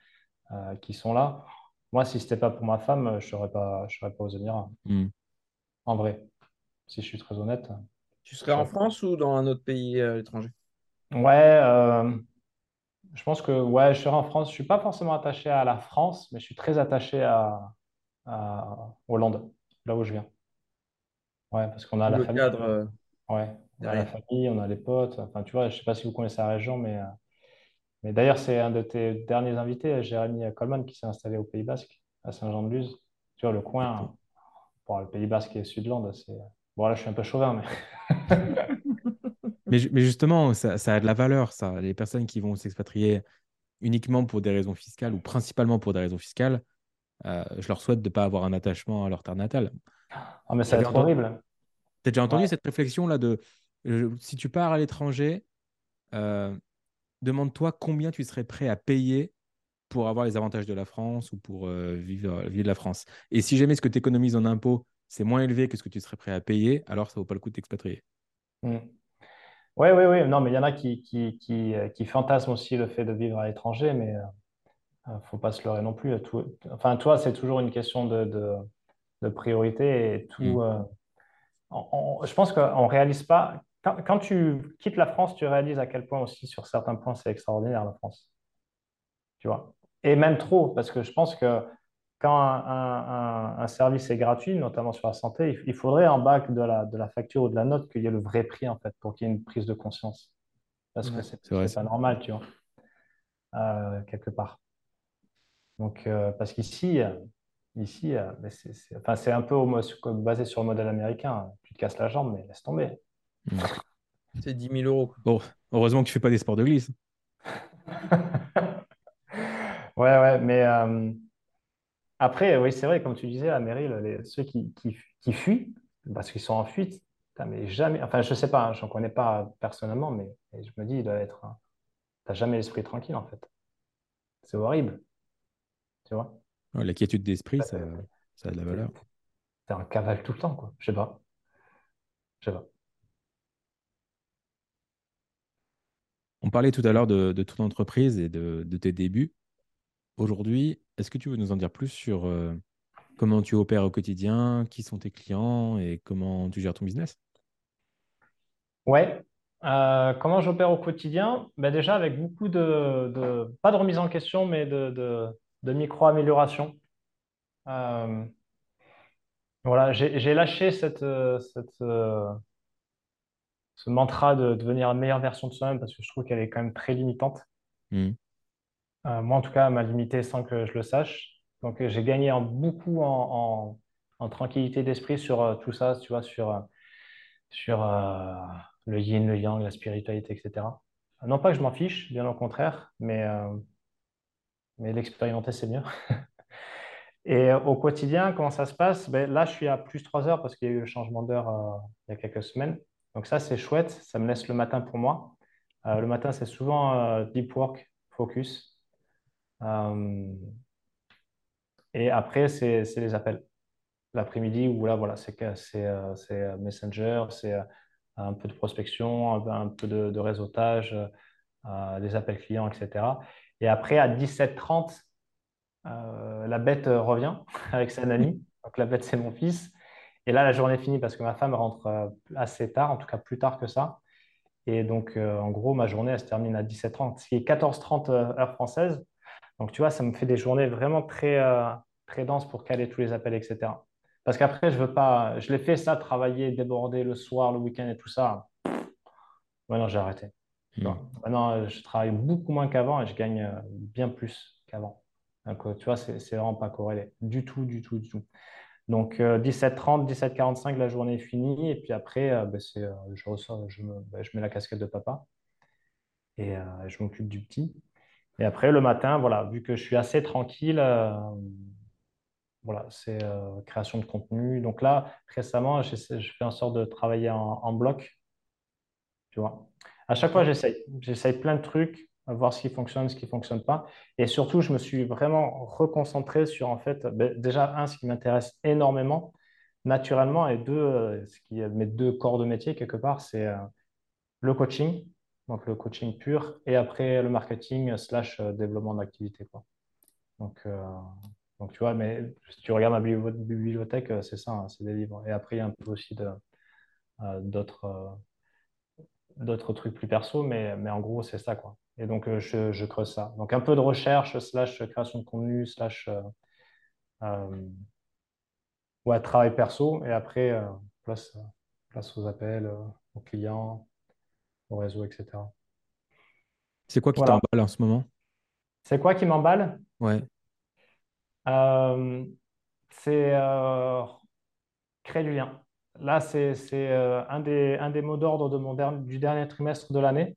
euh, qui sont là. Moi, si ce n'était pas pour ma femme, je ne serais pas, je serais pas aux Émirats, Hmm. En vrai, si je suis très honnête. Tu serais en France ou dans un autre pays euh, à l'étranger? Ouais, euh, je pense que ouais, je serai en France. Je suis pas forcément attaché à la France, mais je suis très attaché à, à Hollande, là où je viens. Ouais, parce qu'on a la Le famille. cadre. euh, Ouais, on a la famille, on a les potes. Enfin, tu vois, je sais pas si vous connaissez la région, mais, euh, mais d'ailleurs, c'est un de tes derniers invités, Jérémy Coleman, qui s'est installé au Pays Basque, à Saint-Jean-de-Luz. Tu vois, le coin, bon, le Pays Basque et Sudland, c'est. Bon, là, je suis un peu chauvin, mais. Mais, ju- mais justement, ça, ça a de la valeur, ça. Les personnes qui vont s'expatrier uniquement pour des raisons fiscales ou principalement pour des raisons fiscales, euh, je leur souhaite de ne pas avoir un attachement à leur terre natale. Oh, mais ça va être horrible. Tu as déjà entendu cette réflexion-là de si tu pars à l'étranger, euh, demande-toi combien tu serais prêt à payer pour avoir les avantages de la France ou pour euh, vivre, vivre la France. Et si jamais ce que tu économises en impôts, c'est moins élevé que ce que tu serais prêt à payer, alors ça ne vaut pas le coup de t'expatrier. Oui, oui, oui. Non, mais il y en a qui, qui, qui, euh, qui, fantasment aussi le fait de vivre à l'étranger, mais il ne faut pas se leurrer non plus. Enfin, toi, c'est toujours une question de, de, de priorité et tout. Mm. je pense qu'on ne réalise pas quand, tu quittes la France, tu réalises à quel point aussi, sur certains points, c'est extraordinaire la France. Tu vois? Et même trop, parce que je pense que quand un, service est gratuit, notamment sur la santé, il, faudrait en bas de la, de la facture ou de la note qu'il y ait le vrai prix, en fait, pour qu'il y ait une prise de conscience. Parce que c'est pas normal, tu vois, euh, quelque part. Donc, euh, parce qu'ici, ici, euh, c'est un peu basé sur le modèle américain. Tu te casses la jambe, mais laisse tomber. C'est 10 000 euros. Bon, heureusement que tu fais pas des sports de glisse. ouais, ouais, mais euh, après, oui, c'est vrai, comme tu disais, à mairie, ceux qui, qui, fuient, parce qu'ils sont en fuite, mais jamais, enfin, je sais pas, hein, je n'en connais pas personnellement, mais je me dis, il doit être. Tu n'as jamais l'esprit tranquille, en fait. C'est horrible. Tu vois? La quiétude d'esprit, ça, ça a de la valeur. C'est un cavale tout le temps, quoi. Je sais pas. Je sais pas. On parlait tout à l'heure de, ton entreprise et de, tes débuts. Aujourd'hui, est-ce que tu veux nous en dire plus sur euh, comment tu opères au quotidien, qui sont tes clients et comment tu gères ton business? Ouais. Euh, comment j'opère au quotidien? Ben Déjà avec beaucoup de, pas de remise en question, mais de, micro-amélioration. Euh, voilà, j'ai lâché cette, cette, ce mantra de devenir la meilleure version de soi-même parce que je trouve qu'elle est quand même très limitante. Hmm. Euh, moi, en tout cas, m'a limité sans que je le sache. Donc, euh, j'ai gagné beaucoup en, tranquillité d'esprit sur euh, tout ça, tu vois, sur, sur le yin, le yang, la spiritualité, etc. Non pas que je m'en fiche, bien au contraire, mais, mais l'expérimenter, c'est mieux. Et au quotidien, comment ça se passe? Ben, Là, je suis à plus 3 heures parce qu'il y a eu le changement d'heure il y a quelques semaines. Donc ça, c'est chouette. Ça me laisse le matin pour moi. Le matin, c'est souvent deep work, focus. Euh, et après, c'est les appels. L'après-midi, où là, voilà, c'est Messenger, c'est un peu de prospection, un peu de, réseautage, des appels clients, etc. Et après, à 17h30, la bête revient avec sa nanny. Donc la bête, c'est mon fils. Et là, la journée est finie parce que ma femme rentre euh, assez tard, en tout cas plus tard que ça. Et donc, euh, en gros, ma journée, elle se termine à 17h30, ce qui est 14h30 euh, heure française. Donc, tu vois, ça me fait des journées vraiment très, très denses pour caler tous les appels, etc. Parce qu'après, je veux pas, je l'ai fait ça, travailler, déborder le soir, le week-end et tout ça. Maintenant, j'ai arrêté. Maintenant, je travaille beaucoup moins qu'avant et je gagne bien plus qu'avant. Donc, tu vois, c'est vraiment pas corrélé. Du tout, du tout, du tout. Donc, 17h30, euh, 17h45, la journée est finie. Et puis après, euh, ben, euh, je, ben, je, mets la casquette de papa et je m'occupe du petit. Et après, le matin, voilà, vu que je suis assez tranquille, voilà, c'est création de contenu. Donc là, récemment, je fais en sorte de travailler en, bloc. Tu vois. À chaque fois, j'essaye. J'essaye plein de trucs voir ce qui fonctionne, ce qui ne fonctionne pas. Et surtout, je me suis vraiment reconcentré sur, en fait, ben, déjà, un, ce qui m'intéresse énormément, naturellement, et deux, euh, ce qui est mes deux corps de métier, quelque part, c'est euh, le coaching, donc le coaching pur, et après le marketing slash euh, développement d'activité. Donc, donc, tu vois, mais si tu regardes ma bibliothèque, c'est ça, hein, c'est des livres. Et après, il y a un peu aussi d'autres d'autres trucs plus perso, mais, mais en gros, c'est ça, quoi. Et donc, euh, je, je, creuse ça. Donc, un peu de recherche, slash création de contenu, slash euh, euh, ouais, travail perso. Et après, place, place aux appels, aux clients, au réseau, etc. C'est quoi qui t'emballe en ce moment? C'est quoi qui m'emballe? Ouais. c'est créer du lien. Là, c'est un, des, un des mots d'ordre de mon du dernier trimestre de l'année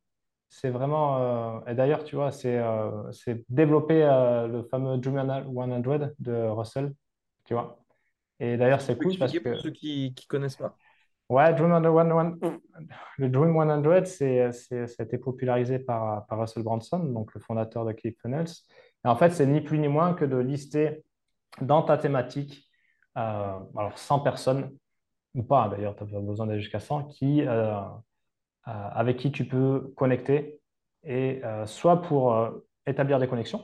c'est vraiment. euh, et d'ailleurs, tu vois, c'est euh, c'est développer euh, le fameux Dream 100 de Russell, tu vois. Et d'ailleurs, c'est cool parce expliquer pour que, ceux qui ne connaissent pas? Ouais, Dream 100, le Dream 100, c'est, c'est, ça a été popularisé par, par Russell Brunson, donc le fondateur de ClickFunnels. Et en fait, c'est ni plus ni moins que de lister dans ta thématique, euh, alors 100 personnes, ou pas d'ailleurs, tu n'as pas besoin d'aller jusqu'à 100, qui, euh, euh, avec qui tu peux connecter, et euh, soit pour euh, établir des connexions,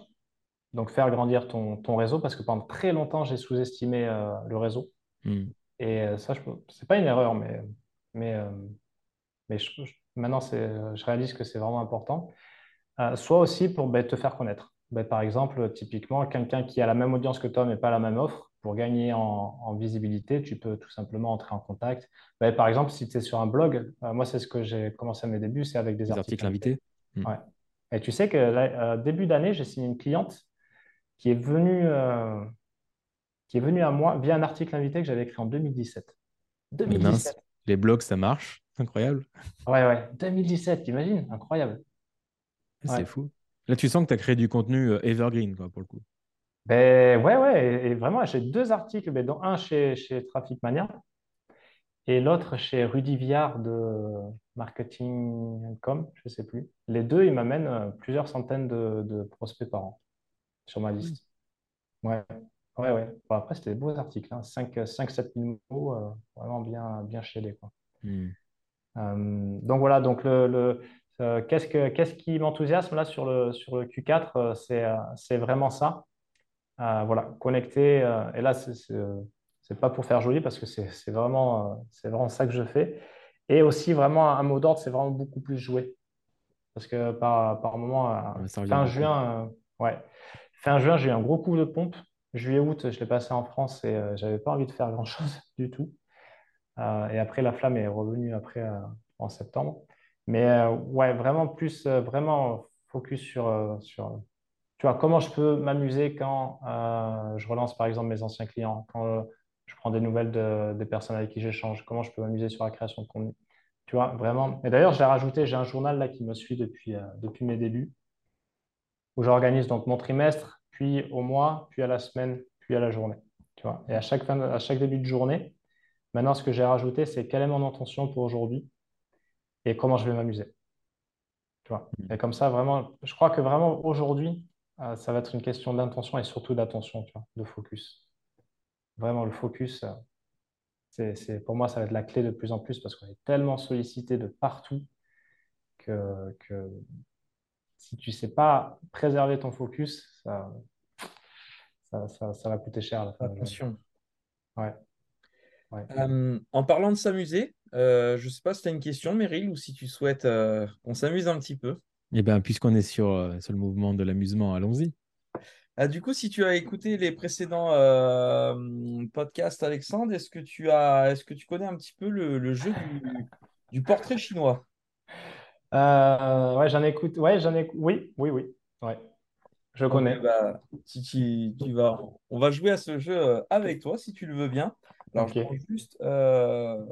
donc faire grandir ton, ton réseau, parce que pendant très longtemps, j'ai sous-estimé euh, le réseau. Hmm. Et euh, ça, je c'est pas une erreur, mais, mais, euh, mais je- maintenant, je réalise que c'est vraiment important. Euh, soit aussi pour ben, te faire connaître. Ben, par exemple, typiquement, quelqu'un qui a la même audience que toi, mais pas la même offre, pour gagner en, en visibilité, tu peux tout simplement entrer en contact. Ben, par exemple, si tu es sur un blog, euh, moi, c'est ce que j'ai commencé à mes débuts, c'est avec des Les articles articles invités. Hmm. Ouais. Et tu sais que là, début d'année, j'ai signé une cliente qui est venue, qui est venue à moi via un article invité que j'avais écrit en 2017. Mais mince, 2017. les blogs, ça marche. Incroyable. Ouais, ouais. 2017, t'imagines? Incroyable. C'est Ouais. fou. Là, tu sens que tu as créé du contenu euh, evergreen, quoi, pour le coup. Ben, ouais, ouais. Et, et vraiment, j'ai deux articles, ben, dont un chez, chez Traffic Mania et l'autre chez Rudy Viard de Marketing.com, je sais plus. Les deux, ils m'amènent euh, plusieurs centaines de, de prospects par an sur ma liste. Ouais, ouais, ouais. Bon, après, c'était des beaux articles, hein. 5, 7 000 mots, euh, vraiment bien, bien quoi. Hmm. Euh, donc voilà, donc le, le- euh, qu'est-ce que, qu'est-ce qui m'enthousiasme là sur le, sur le Q4, euh, c'est, euh, c'est vraiment ça. Euh, voilà, connecter. euh, et là, c'est c'est euh, c'est pas pour faire joli parce que c'est c'est vraiment, euh, c'est vraiment ça que je fais. Et aussi, vraiment, un mot d'ordre, c'est vraiment beaucoup plus joué. Parce que par, par moment, euh, Ouais, fin juin, euh, ouais, fin juin, j'ai eu un gros coup de pompe. Juillet-août, je l'ai passé en France et euh, j'avais pas envie de faire grand-chose du tout. Euh, et après, la flamme est revenue après euh, en septembre. Mais euh, ouais, vraiment plus, vraiment focus sur, sur, tu vois, comment je peux m'amuser quand je relance par exemple mes anciens clients, quand je prends des nouvelles de- des personnes avec qui j'échange, comment je peux m'amuser sur la création de contenu. Tu vois, vraiment. Et d'ailleurs, j'ai rajouté, j'ai un journal là qui me suit depuis, depuis mes débuts, où j'organise donc mon trimestre, puis au mois, puis à la semaine, puis à la journée. Tu vois. Et à chaque fin de- à chaque début de journée, maintenant, ce que j'ai rajouté, c'est quelle est mon intention pour aujourd'hui et comment je vais m'amuser. Tu vois. Et comme ça, vraiment, je crois que vraiment aujourd'hui, euh, ça va être une question d'intention et surtout d'attention, tu vois, de focus. Vraiment, le focus, euh, c'est, c'est, pour moi, ça va être la clé de plus en plus parce qu'on est tellement sollicité de partout que, que si tu ne sais pas préserver ton focus, ça, ça, ça- ça va coûter cher à la fin de la journée. Attention. Ouais, ouais. Euh, en parlant de s'amuser, euh, je ne sais pas si tu as une question, Meryl, ou si tu souhaites euh, qu'on s'amuse un petit peu. Eh bien, puisqu'on est sur, euh, sur le mouvement de l'amusement, allons-y. Ah, du coup, si tu as écouté les précédents euh, podcasts, Alexandre, est-ce que tu as, est-ce que tu connais un petit peu le, le jeu du, du portrait chinois? Euh, ouais, j'en écoute. Ouais, j'en écoute. Oui, oui, oui. Ouais, je connais. euh, bah, si tu, tu vas, on va jouer à ce jeu euh, avec toi, si tu le veux bien. Alors, Ok. je prends juste euh,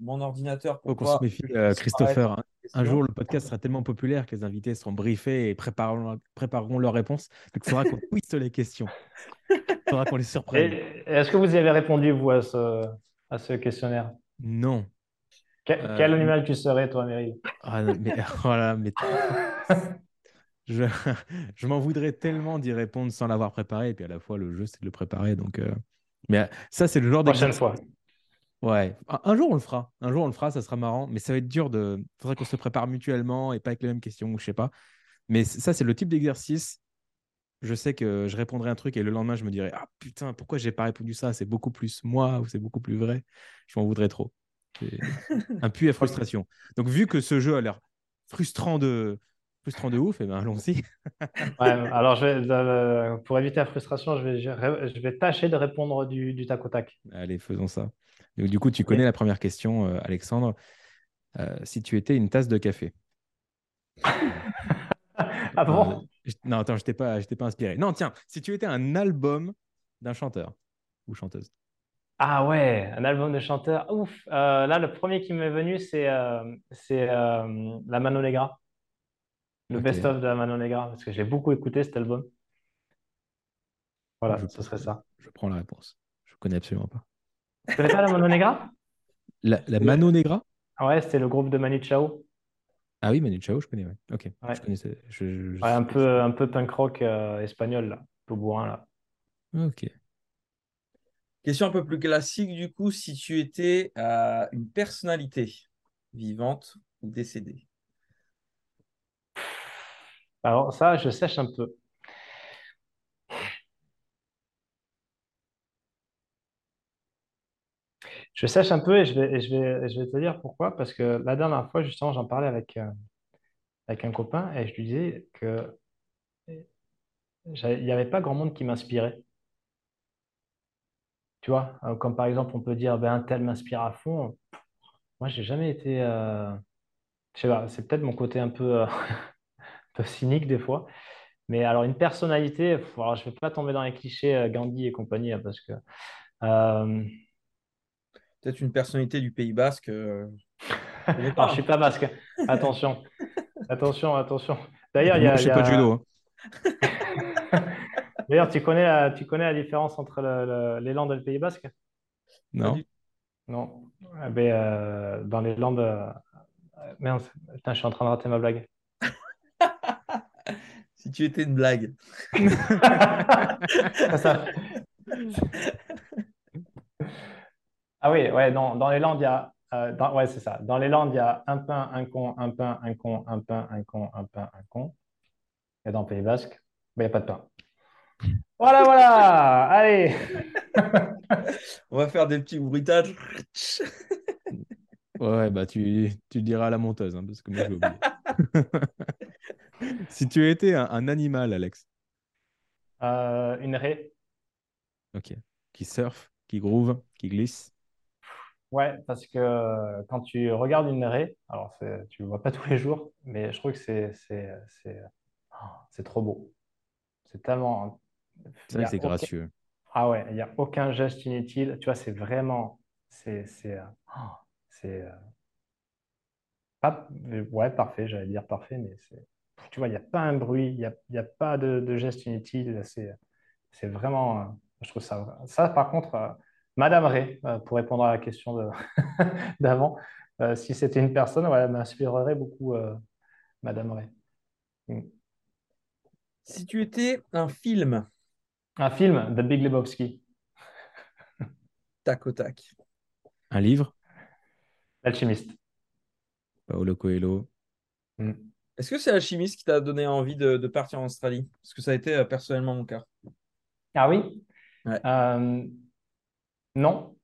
mon ordinateur pour Faut qu'on se méfie, euh, Christopher. hein. Un jour, le podcast sera tellement populaire que les invités seront briefés et prépareront, prépareront leurs réponses. Donc, il faudra qu'on twiste les questions. Il faudra qu'on les surprenne. Est-ce que vous y avez répondu, vous, à ce, à ce questionnaire? Non. Que- Euh, quel animal tu serais, toi, Meryl? Ah, non, mais voilà, mais je, je m'en voudrais tellement d'y répondre sans l'avoir préparé. Et puis à la fois, le jeu, c'est de le préparer. Donc, euh, Mais euh, ça, c'est le genre Prochaine d'exercice. fois. Ouais, un jour on le fera. Un jour on le fera, ça sera marrant. Mais ça va être dur de. Il faudrait qu'on se prépare mutuellement et pas avec les mêmes questions ou je sais pas. Mais ça, c'est le type d'exercice. Je sais que je répondrai un truc et le lendemain, je me dirai Ah putain, pourquoi j'ai pas répondu ça? C'est beaucoup plus moi ou c'est beaucoup plus vrai. Je m'en voudrais trop. Un puits à frustration. Donc, vu que ce jeu a l'air frustrant de, frustrant de ouf, et ben allons-y. Ouais, alors, je vais, euh, pour éviter la frustration, je vais, je vais tâcher de répondre du, du tac au tac. Allez, faisons ça. Donc, du coup, tu connais la première question, euh, Alexandre. Euh, si tu étais une tasse de café. Ah bon? Euh, non, attends, je t'ai pas, pas inspiré. Non, tiens, si tu étais un album d'un chanteur ou chanteuse. Ah ouais, un album de chanteur. Ouf. Euh, là, le premier qui m'est venu, c'est euh, c'est euh, La Mano Negra. Le Ok. best-of de la Mano Negra, parce que j'ai beaucoup écouté cet album. Voilà, Je- ce serait ça. Je prends la réponse. Je connais absolument pas. Tu connais pas la Mano Negra? La, la Mano Negra? Ah Ouais, c'était le groupe de Manu Chao. Ah oui, Manu Chao, je connais, ouais. Ok, Ouais. je connaissais. Je, je- je- Ouais, un peu, un peu punk rock euh, espagnol, là. Un peu bourrin, là. Ok. Question un peu plus classique, du coup, si tu étais euh, une personnalité vivante ou décédée? Alors, ça, je sèche un peu. Je sèche un peu et je vais, je vais, je vais te dire pourquoi. Parce que la dernière fois, justement, j'en parlais avec, euh, avec un copain et je lui disais que il n'y avait pas grand monde qui m'inspirait. Tu vois, Euh, comme par exemple, on peut dire, ben, un tel m'inspire à fond. Moi, j'ai jamais été. euh, Je sais pas, c'est peut-être mon côté un peu, euh, un peu cynique des fois. Mais alors, une personnalité, pff, alors, je ne vais pas tomber dans les clichés Gandhi et compagnie, hein, parce que. euh, Peut-être une personnalité du Pays Basque. je pas. je suis pas basque. Attention, attention, attention. D'ailleurs, il y a, je il sais pas de judo. hein. D'ailleurs, tu connais la, tu connais la différence entre le- le- les Landes et le Pays Basque? Non. Non. Eh ben, euh, dans les Landes. euh, Merde, putain, je suis en train de rater ma blague. Si tu étais une blague. Ah, ça- Ah oui, ouais, dans, dans les Landes, il y a. euh, dans- ouais, c'est ça. Dans les Landes, il y a un pain, un con, un pain, un con, un pain, un con, un pain, un con. Et dans le Pays Basque, ben, il n'y a pas de pain. Voilà, voilà! Allez! On va faire des petits bruitages. Ouais, bah tu, tu le diras à la monteuse, hein, parce que moi, je vais oublier. Si tu étais un, un animal, Alex, Euh, une raie. ok, qui surfe, qui groove, qui glisse, Ouais, parce que euh, quand tu regardes une raie, alors tu ne le vois pas tous les jours, mais je trouve que c'est c'est c'est oh, c'est trop beau. C'est tellement. C'est il y vrai a que c'est aucun- gracieux. Ah ouais, il n'y a aucun geste inutile. Tu vois, c'est vraiment. C'est c'est euh, oh, c'est, euh, pas. Ouais, parfait, j'allais dire parfait, mais c'est. Tu vois, il n'y a pas un bruit, il n'y a, il y a pas de, de geste inutile. C'est c'est vraiment. euh, je trouve ça. Ça, par contre, Madame Ray, pour répondre à la question de- d'avant, si c'était une personne, ouais, elle m'inspirerait beaucoup, euh, Madame Ray. Mm. Si tu étais un film, Un film, The Big Lebowski, tac au tac. Un livre, L'alchimiste. Paolo Coelho. Mm. Est-ce que c'est Alchimiste qui t'a donné envie de, de partir en Australie? Parce que ça a été euh, personnellement mon cas. Ah oui? Ouais. Euh, non,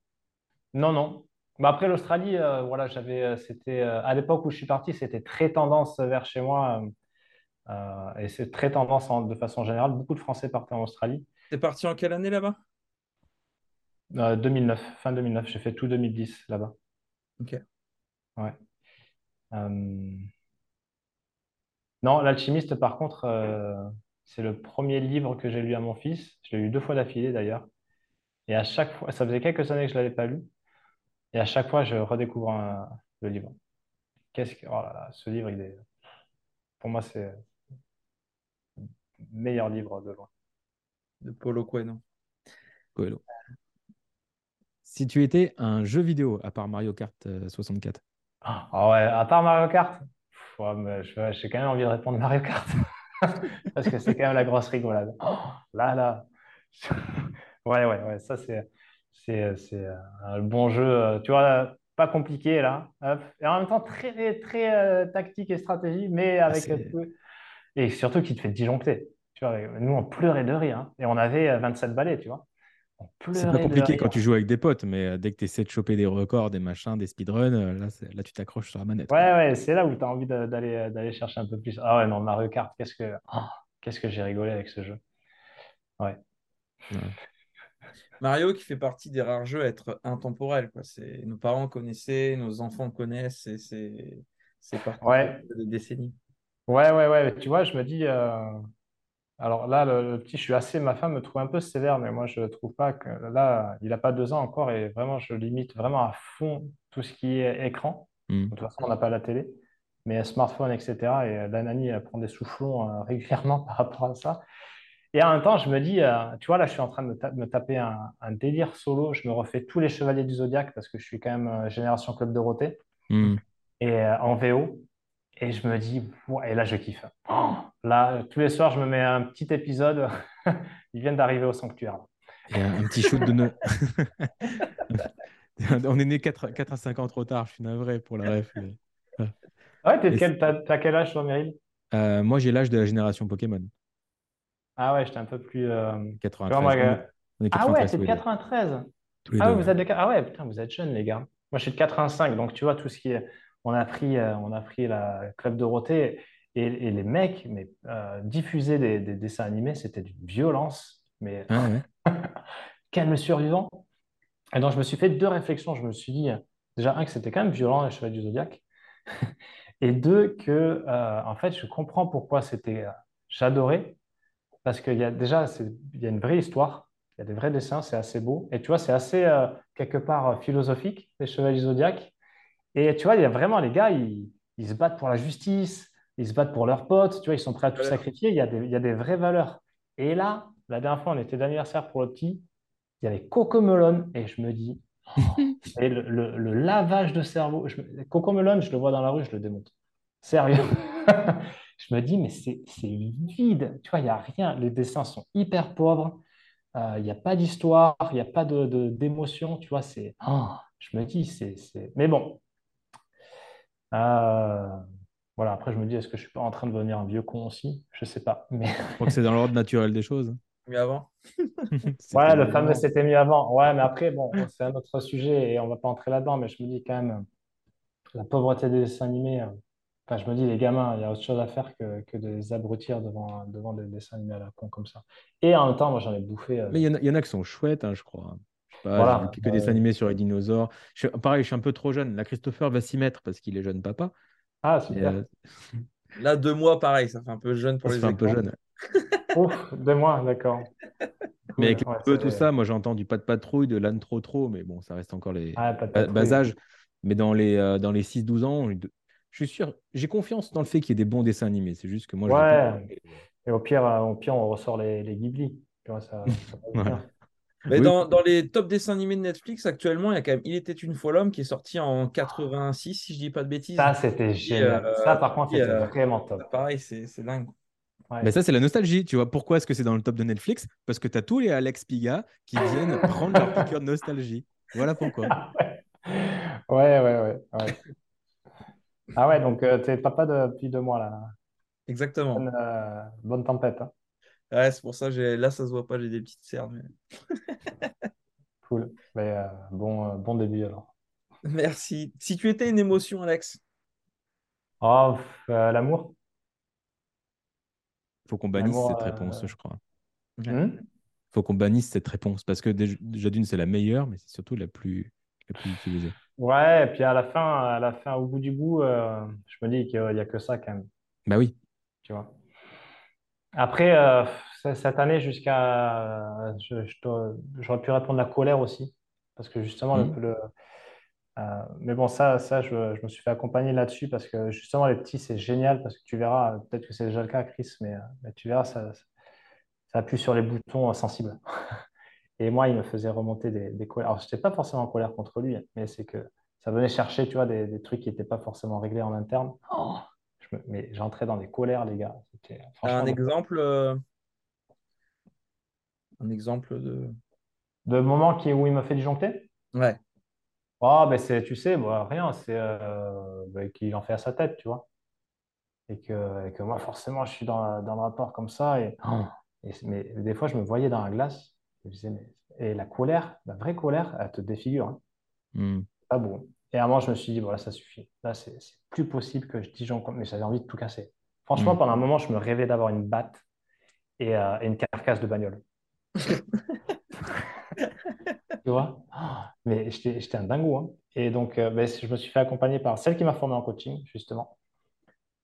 non, non. Mais après l'Australie, euh, voilà, j'avais, c'était euh, à l'époque où je suis parti, c'était très tendance vers chez moi, euh, euh, et c'est très tendance en- de façon générale. Beaucoup de Français partaient en Australie. T'es parti en quelle année là-bas? Euh, 2009, fin 2009, j'ai fait tout 2010 là-bas. Ok. Ouais. Euh, Non, L'Alchimiste, par contre, euh, c'est le premier livre que j'ai lu à mon fils. Je l'ai lu deux fois d'affilée d'ailleurs. Et à chaque fois, ça faisait quelques années que je ne l'avais pas lu. Et à chaque fois, je redécouvre un- le livre. Qu'est-ce que... Oh là là, ce livre, il est... Pour moi, c'est le meilleur livre de loin. De Paulo Coelho. Coelho. Si tu étais un jeu vidéo, à part Mario Kart euh, 64, Ah ouais, à part Mario Kart, pff, ouais, mais je- j'ai quand même envie de répondre Mario Kart. Parce que c'est quand même la grosse rigolade. Oh, là, là. Ouais, ouais, ouais, ça c'est c'est c'est un bon jeu, euh, tu vois, pas compliqué là. Et en même temps très très euh, tactique et stratégie, mais avec euh, peu- et surtout qui te fait disjoncter. Tu vois, nous on pleurait de rire hein. et on avait euh, 27 balais, tu vois. C'est pas compliqué quand tu joues avec des potes, mais euh, dès que tu essaies de choper des records, des machins, des speedruns, euh, là, là tu t'accroches sur la manette. Ouais, ouais, c'est là où tu as envie d'aller d'aller chercher un peu plus. Ah ouais, non, Mario Kart, qu'est-ce que oh, qu'est-ce que j'ai rigolé avec ce jeu. Ouais. Mario qui fait partie des rares jeux à être intemporel. Quoi. C'est... Nos parents connaissaient, nos enfants connaissent, et c'est, c'est parti Ouais. de décennies. Ouais, ouais, ouais. Tu vois, je me dis. euh, Alors là, le, le petit, je suis assez. Ma femme me trouve un peu sévère, mais moi, je trouve pas que. Là, il n'a pas deux ans encore et vraiment, je limite vraiment à fond tout ce qui est écran. Hmm. De toute façon, on n'a pas la télé. mes smartphones, etc. Et la nanny, elle prend des soufflons régulièrement par rapport à ça. Et en même temps, je me dis, tu vois, là, je suis en train de me, taper un, délire solo. Je me refais tous les Chevaliers du Zodiaque parce que je suis quand même génération Club Dorothée. Hmm. Et en VO. Et je me dis, et là, je kiffe. Oh, là, tous les soirs, je me mets un petit épisode. Ils viennent d'arriver au sanctuaire. Et un, petit shoot de nos. On est né 4, 4, à 5 ans trop tard, je suis navré pour la ref. Ouais, t'as quel âge, toi, Meryl? Euh, Moi, j'ai l'âge de la génération Pokémon. Ah ouais, j'étais un peu plus. Euh... 93. ah ouais, t'es de 93. ah, vous êtes ah ouais, putain, vous êtes jeunes, les gars. Moi, je suis de 85, donc tu vois, tout ce qui est on a pris, euh, on a pris la Club Dorothée et, et les mecs, mais euh, diffuser des, dessins animés, c'était d'une violence. Mais ah quel survivant. Et donc, je me suis fait deux réflexions. Je me suis dit, déjà, un, que c'était quand même violent, les Chevaliers du Zodiaque. et deux, que, euh, en fait, je comprends pourquoi c'était. J'adorais. Parce qu'il y a déjà, il y a une vraie histoire. Il y a des vrais dessins, c'est assez beau. Et tu vois, c'est assez, quelque part, philosophique, les Chevaliers du Zodiaque. Et tu vois, il y a vraiment les gars, ils, se battent pour la justice, ils se battent pour leurs potes, tu vois, ils sont prêts à tout sacrifier. Il y, a des, il y a des vraies valeurs. Et là, la dernière fois, on était d'anniversaire pour le petit, il y avait Coco Melon, et je me dis, oh, et le, lavage de cerveau. Je, Coco Melon, je le vois dans la rue, je le démonte. Sérieux. je me dis, mais c'est vide. Tu vois, il n'y a rien. Les dessins sont hyper pauvres. Euh, il n'y a pas d'histoire, il n'y a pas d'émotion. De, tu vois, c'est. Oh, je me dis, c'est. Mais bon, euh, voilà, après, je me dis, est-ce que je suis pas en train de devenir un vieux con aussi? Je sais pas. Mais... Je crois que c'est dans l'ordre naturel des choses. Mieux avant. ouais, le fameux c'était mieux avant. Ouais, mais après, bon, c'est un autre sujet et on va pas entrer là-dedans, mais je me dis quand même, la pauvreté des dessins animés. Euh, enfin, je me dis, les gamins, il y a autre chose à faire que, que de les abrutir devant, devant des dessins animés à la con comme ça. Et en même temps, moi, j'en ai bouffé. Euh, mais il y, en a qui sont chouettes, hein, je crois. Voilà. que des animés sur les dinosaures. pareil, je suis un peu trop jeune. Là, Christopher va s'y mettre parce qu'il est jeune papa. Ah, super. Euh, Là, deux mois, pareil, ça fait un peu jeune pour ça les fait un peu jeune. Ouf, deux mois, d'accord. Mais avec peu, tout ça, moi j'ai entendu pas de patrouille, de l'âne trop trop, mais bon, ça reste encore les ah, bas âge. Mais dans les, euh, dans les 6-12 ans, je suis sûr, j'ai confiance dans le fait qu'il y ait des bons dessins animés. C'est juste que moi, ouais. Et au pire, euh, au pire, on ressort les, les Ghibli. Tu vois, ça, ça mais dans, dans, les top dessins animés de Netflix, actuellement, il y a quand même Il était une fois l'homme qui est sorti en 86, si je dis pas de bêtises. Ça, c'était génial. Euh, ça, par contre, c'était euh, vraiment top. Pareil, c'est dingue. Mais ça, c'est la nostalgie. Tu vois, pourquoi est-ce que c'est dans le top de Netflix? Parce que tu as tous les Alex Piga qui viennent prendre leur piqûre de nostalgie. Voilà pourquoi. ouais, ouais, ouais, ouais. Ah ouais, donc euh, tu es papa depuis deux mois là. Exactement. Bonne, bonne tempête. Hein. Ouais, c'est pour ça, là, ça se voit pas, j'ai des petites cernes. cool. Mais, euh, bon, euh, bon début alors. Merci. Si tu étais une émotion, Alex? Oh, euh, l'amour. Faut qu'on bannisse cette réponse, je crois. Hmm? Faut qu'on bannisse cette réponse parce que déjà d'une, c'est la meilleure, mais c'est surtout la plus, la plus utilisée. Ouais, et puis à la fin, à la fin, au bout du bout, je me dis qu'il n'y a que ça quand même. Bah oui. Tu vois? Après, euh, cette année, jusqu'à. J'aurais pu répondre la colère aussi. Parce que justement, mmh. le, euh, mais bon, ça, ça je, me suis fait accompagner là-dessus parce que justement, les petits, c'est génial parce que tu verras, peut-être que c'est déjà le cas, Chris, mais, mais tu verras, ça, ça, appuie sur les boutons sensibles. Et moi, il me faisait remonter des, des colères. Alors, je n'étais pas forcément en colère contre lui, mais c'est que ça venait chercher, tu vois, des, trucs qui n'étaient pas forcément réglés en interne. Oh mais j'entrais dans des colères, les gars. Un exemple, euh, un exemple de. De moment qui, où il m'a fait disjoncter? Ouais. Oh, ben c'est, tu sais, bah, rien, c'est euh, ben, qu'il en fait à sa tête, tu vois. Et que, et que moi, forcément, je suis dans, dans le rapport comme ça. Et, et, mais des fois, je me voyais dans la glace. Et, je disais, mais, et la colère, la vraie colère, elle te défigure. Hein. Hmm. Pas bon. Et à un moment, je me suis dit, voilà, ça suffit. Là, c'est plus possible que je disjoncte, mais j'avais envie de tout casser. Franchement, mm. pendant un moment, je me rêvais d'avoir une batte et, euh, une carcasse de bagnole. tu vois? Mais j'étais un dingo. Hein. Et donc, euh, ben, je me suis fait accompagner par celle qui m'a formé en coaching, justement.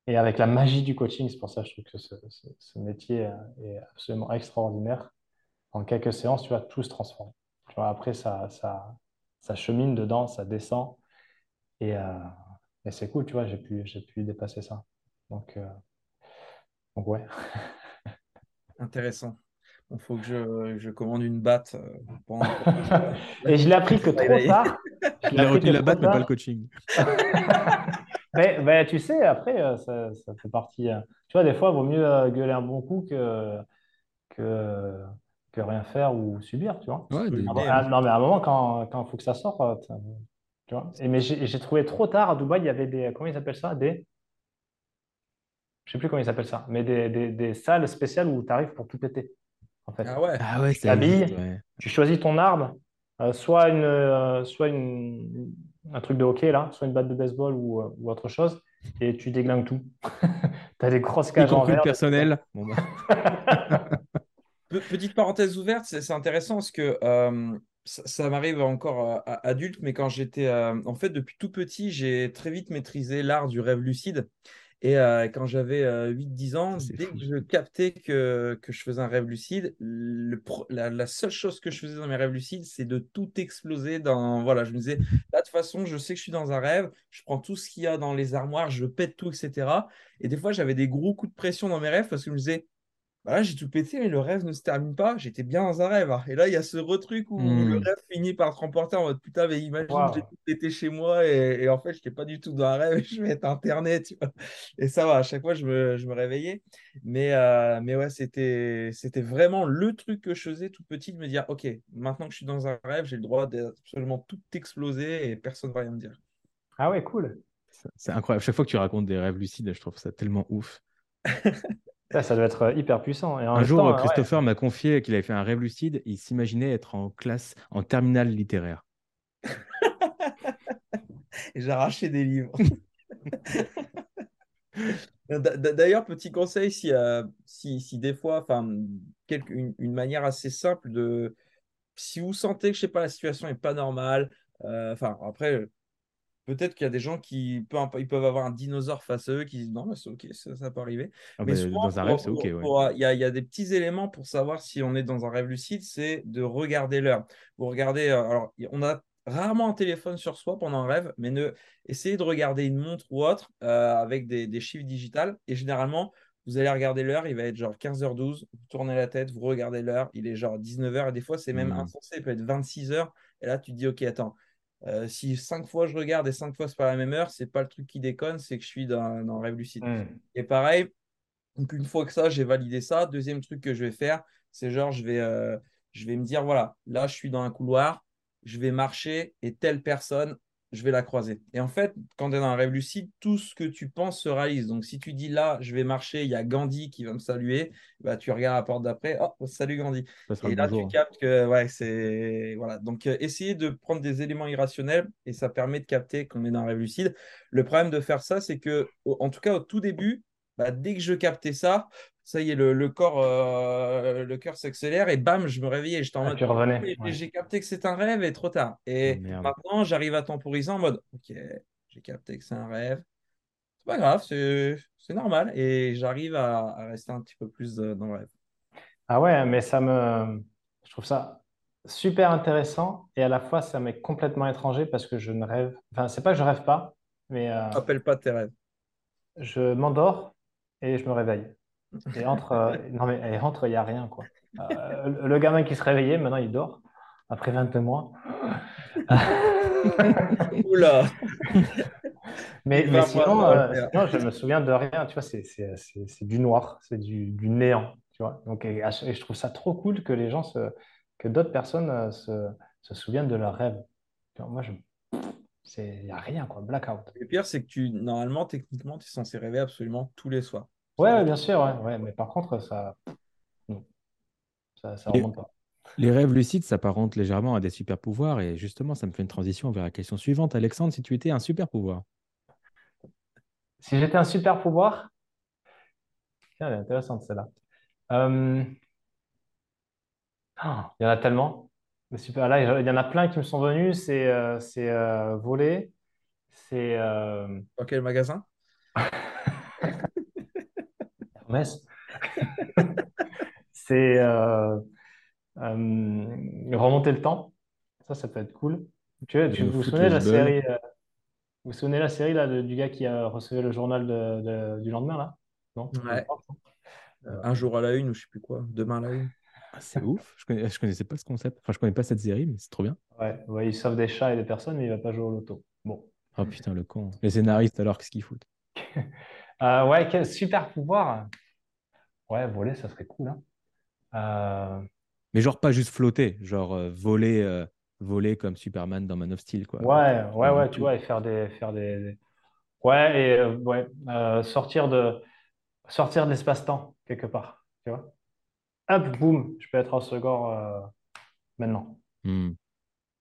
Et avec la magie du coaching, c'est pour ça que je trouve que ce, métier euh, est absolument extraordinaire. En quelques séances, tu vois, tout se transforme. Tu vois, après, ça, ça, ça chemine dedans, ça descend. Et, et c'est cool, tu vois, j'ai pu, j'ai pu dépasser ça. Donc, euh, donc ouais. Intéressant. Il faut que je, je commande une batte euh, pendant... Et je l'ai appris que trop tard. Je Il a retenu la batte, mais pas le coaching. Mais, mais tu sais, après, euh, ça, ça fait partie. euh, Tu vois, des fois, il vaut mieux euh, gueuler un bon coup que, que, que rien faire ou subir, tu vois. Ouais, des- Ah, Mais, non, mais à un moment, quand quand il faut que ça sorte, euh, tu vois. Et, mais j'ai trouvé trop tard à Dubaï, il y avait des. Comment ils appellent ça? Des. Je sais plus comment ils appellent ça, mais des, des, des salles spéciales où tu arrives pour tout péter, en fait. Ah ouais. Ah ouais, ça t'habilles. ouais. Tu choisis ton arme, euh, soit, une, euh, soit une, un truc de hockey, là, soit une batte de baseball ou, euh, ou autre chose, et tu déglingues tout. Tu as des grosses cages en verre. personnel. Bon, bah, Pe- Petite parenthèse ouverte, c'est c'est intéressant parce que euh, ça, ça m'arrive encore euh, adulte, mais quand j'étais, euh, en fait, depuis tout petit, j'ai très vite maîtrisé l'art du rêve lucide. Et euh, quand j'avais 8-10 ans, dès fou, que je captais que, que je faisais un rêve lucide, le la, la seule chose que je faisais dans mes rêves lucides, c'est de tout exploser dans... Voilà, je me disais, là, de toute façon, je sais que je suis dans un rêve, je prends tout ce qu'il y a dans les armoires, je pète tout, etc. Et des fois, j'avais des gros coups de pression dans mes rêves parce que je me disais, bah là, j'ai tout pété, mais le rêve ne se termine pas. J'étais bien dans un rêve. hein. Et là, il y a ce retruc où Hmm. le rêve finit par te remporter en mode putain, mais imagine, Wow. j'ai tout pété chez moi et, et en fait, je n'étais pas du tout dans un rêve et je vais être internet. Tu vois. Et ça va, à chaque fois, je me, je me réveillais. Mais, euh, mais ouais, c'était, c'était vraiment le truc que je faisais tout petit de me dire ok, maintenant que je suis dans un rêve, j'ai le droit d'absolument tout exploser et personne ne va rien me dire. Ah ouais, cool. c'est- c'est incroyable. Chaque fois que tu racontes des rêves lucides, je trouve ça tellement ouf. Ça, ça doit être euh, hyper puissant. Et en Un jour, temps, euh, ouais. Christopher m'a confié qu'il avait fait un rêve lucide. Il s'imaginait être en classe, en terminale littéraire. Arraché des livres. D'ailleurs, petit conseil, si, euh, si, si des fois, enfin, une, une manière assez simple de, si vous sentez que, je sais pas, la situation est pas normale, euh, enfin, après, peut-être qu'il y a des gens qui, peu importe, ils peuvent avoir un dinosaure face à eux qui disent non, mais c'est ok, ça, ça peut arriver. Ah Mais bah, souvent, dans un rêve, c'est ok. ouais. Il y a, il y a des petits éléments pour savoir si on est dans un rêve lucide, c'est de regarder l'heure. Vous regardez, euh, alors, on a rarement un téléphone sur soi pendant un rêve, mais ne, essayez de regarder une montre ou autre euh, avec des, des chiffres digitales. Et généralement, vous allez regarder l'heure, il va être genre 15h12, vous tournez la tête, vous regardez l'heure, il est genre 19h, et des fois, c'est même Hmm. insensé, il peut être 26h. Et là, tu te dis, ok, attends. Euh, si cinq fois je regarde et cinq fois c'est pas la même heure, c'est pas le truc qui déconne, c'est que je suis dans, dans un rêve lucide. Hmm. Et pareil, donc une fois que ça, j'ai validé ça, deuxième truc que je vais faire, c'est genre, je vais, euh, je vais me dire, voilà, là, je suis dans un couloir, je vais marcher et telle personne, je vais la croiser. Et en fait, quand tu es dans un rêve lucide, tout ce que tu penses se réalise. Donc si tu dis, là, je vais marcher, il y a Gandhi qui va me saluer, bah, tu regardes la porte d'après, oh, salut Gandhi. Et là, bonjour. tu captes que, ouais, c'est. Voilà. Donc, euh, essayez de prendre des éléments irrationnels et ça permet de capter qu'on est dans un rêve lucide. Le problème de faire ça, c'est que, en tout cas, au tout début, bah, dès que je captais ça, ça y est, le, le corps, euh, le cœur s'accélère et bam, je me réveillais. J'étais en Ah, mode. tu revenais. J'ai ouais. j'ai capté que c'est un rêve et trop tard. Et Oh, merde. maintenant, j'arrive à temporiser en mode, ok, j'ai capté que c'est un rêve. C'est pas grave, c'est normal. Et j'arrive à, à rester un petit peu plus euh, dans le rêve. Ah ouais, mais ça me... Je trouve ça super intéressant et à la fois, ça m'est complètement étranger parce que je ne rêve... Enfin, c'est pas que je rêve pas, mais euh, Rappelle pas tes rêves. je m'endors et je me réveille. Et entre, euh, non mais et entre, il n'y a rien, quoi. Euh, le le gamin qui se réveillait, maintenant, il dort après 22 mois. Oula! Mais, mais sinon, euh, sinon, je me souvien de rien. Tu vois, c'est c'est- c'est- c'est du noir, c'est du, du néant. Tu vois. Donc, et, et je trouve ça trop cool que les gens, se, que d'autres personnes euh, se, se souviennent de leurs rêves. Moi, je, c'est, il n'y a rien, quoi. Blackout. Le pire, c'est que tu, normalement, techniquement, tu es censé rêver absolument tous les soirs. Ouais, bien sûr, ouais, ouais. Mais par contre, ça, non. ça, ça remonte pas. Les rêves lucides s'apparentent légèrement à des super pouvoirs et justement, ça me fait une transition vers la question suivante. Alexandre, si tu étais un super pouvoir, Si j'étais un super pouvoir, tiens, elle est intéressante celle-là. Euh, ah, il y en a tellement. Mais super, là, il y en a plein qui me sont venus. C'est euh, c'est euh, voler, c'est euh, Dans quel magasin? C'est euh, euh, remonter le temps. Ça, ça peut être cool. Tu, vois, tu Le vous souvenez de la série euh, Vous vous souvenez la série là, de- du gars qui a reçu le journal de- de- du lendemain là? Non? Ouais. Euh, un jour à la une ou je sais plus quoi, demain à la une. Ah, c'est ouf. Je, connais, je connaissais pas ce concept. Enfin, je connais pas cette série, mais c'est trop bien. Ouais, ouais, il sauve des chats et des personnes, mais il va pas jouer au loto. Bon. Oh putain, le con. Les scénaristes, alors, qu'est-ce qu'ils foutent? Euh, ouais, quel super pouvoir. Ouais, voler, ça serait cool. Hein. Euh, Mais genre pas juste flotter, genre euh, voler, euh, voler comme Superman dans Man of Steel, quoi. ouais, ouais, ouais, tu vois, et faire des, faire des, des- Ouais, et euh, ouais, euh, sortir de, sortir de l'espace-temps, quelque part. Tu vois? Hop, boum, je peux être en second euh, maintenant.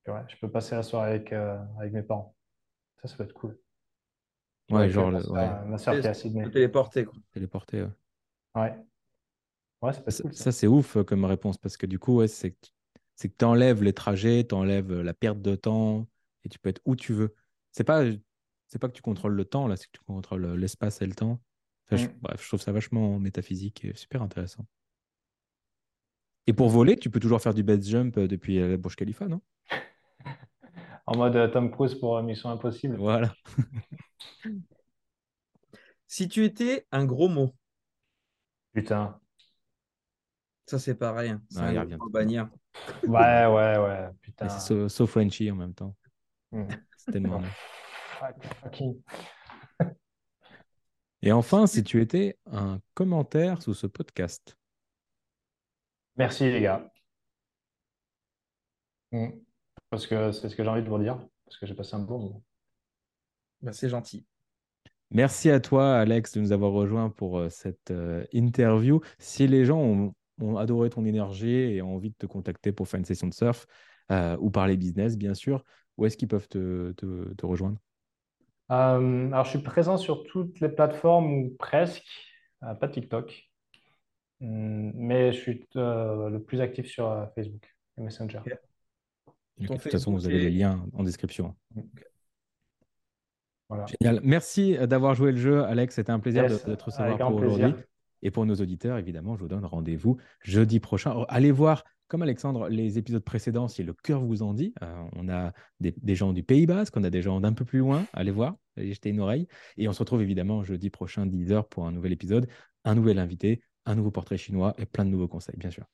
Tu vois, je peux passer la soirée avec, euh, avec mes parents. Ça, ça peut être cool. Ouais, genre, ma le- soeur, ouais, ma soeur qui est à Sydney. Te téléporter, quoi. téléporter. ouais. Ouais. Ouais, ça peut être Ça, cool, ça. ça, c'est ouf euh, comme réponse parce que du coup, ouais, c'est que tu enlèves les trajets, tu enlèves la perte de temps et tu peux être où tu veux. C'est pas, c'est pas que tu contrôles le temps, là, c'est que tu contrôles euh, l'espace et le temps. Enfin, je- Mm. bref, je trouve ça vachement métaphysique et super intéressant. Et pour voler, tu peux toujours faire du base jump euh, depuis euh, la Burj Khalifa, non? En mode euh, Tom Cruise pour euh, Mission Impossible. Voilà. Si tu étais un gros mot, Putain. Ça c'est pareil. hein. C'est Ouais, un gros. Ouais, ouais, ouais. Putain. c'est so, so Frenchy en même temps. Mm. C'est tellement. Et enfin, si tu étais un commentaire sous ce podcast. Merci, les gars. Mm. Parce que c'est ce que j'ai envie de vous dire. Parce que j'ai passé un bon moment. Bah, c'est gentil. Merci à toi, Alex, de nous avoir rejoints pour euh, cette euh, interview. Si les gens ont, ont adoré ton énergie et ont envie de te contacter pour faire une session de surf euh, ou parler business, bien sûr, où est-ce qu'ils peuvent te, te- te rejoindre? Euh, alors, je suis présent sur toutes les plateformes ou presque. Euh, pas TikTok. Mm, mais je suis euh, le plus actif sur euh, Facebook et Messenger. De toute façon, vous avez les liens en description. Voilà. Génial. Merci d'avoir joué le jeu, Alex. C'était un plaisir Yes, de, de te recevoir pour aujourd'hui. Et pour nos auditeurs, évidemment, je vous donne rendez-vous jeudi prochain. Oh, Allez voir, comme Alexandre, les épisodes précédents, si le cœur vous en dit. Euh, on a des, des gens du Pays Basque, on a des gens d'un peu plus loin. Allez voir, allez jeter une oreille. Et on se retrouve évidemment jeudi prochain, 10h, pour un nouvel épisode, un nouvel invité, un nouveau portrait chinois et plein de nouveaux conseils, bien sûr.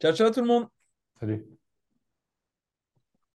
Ciao, ciao tout le monde. Salut.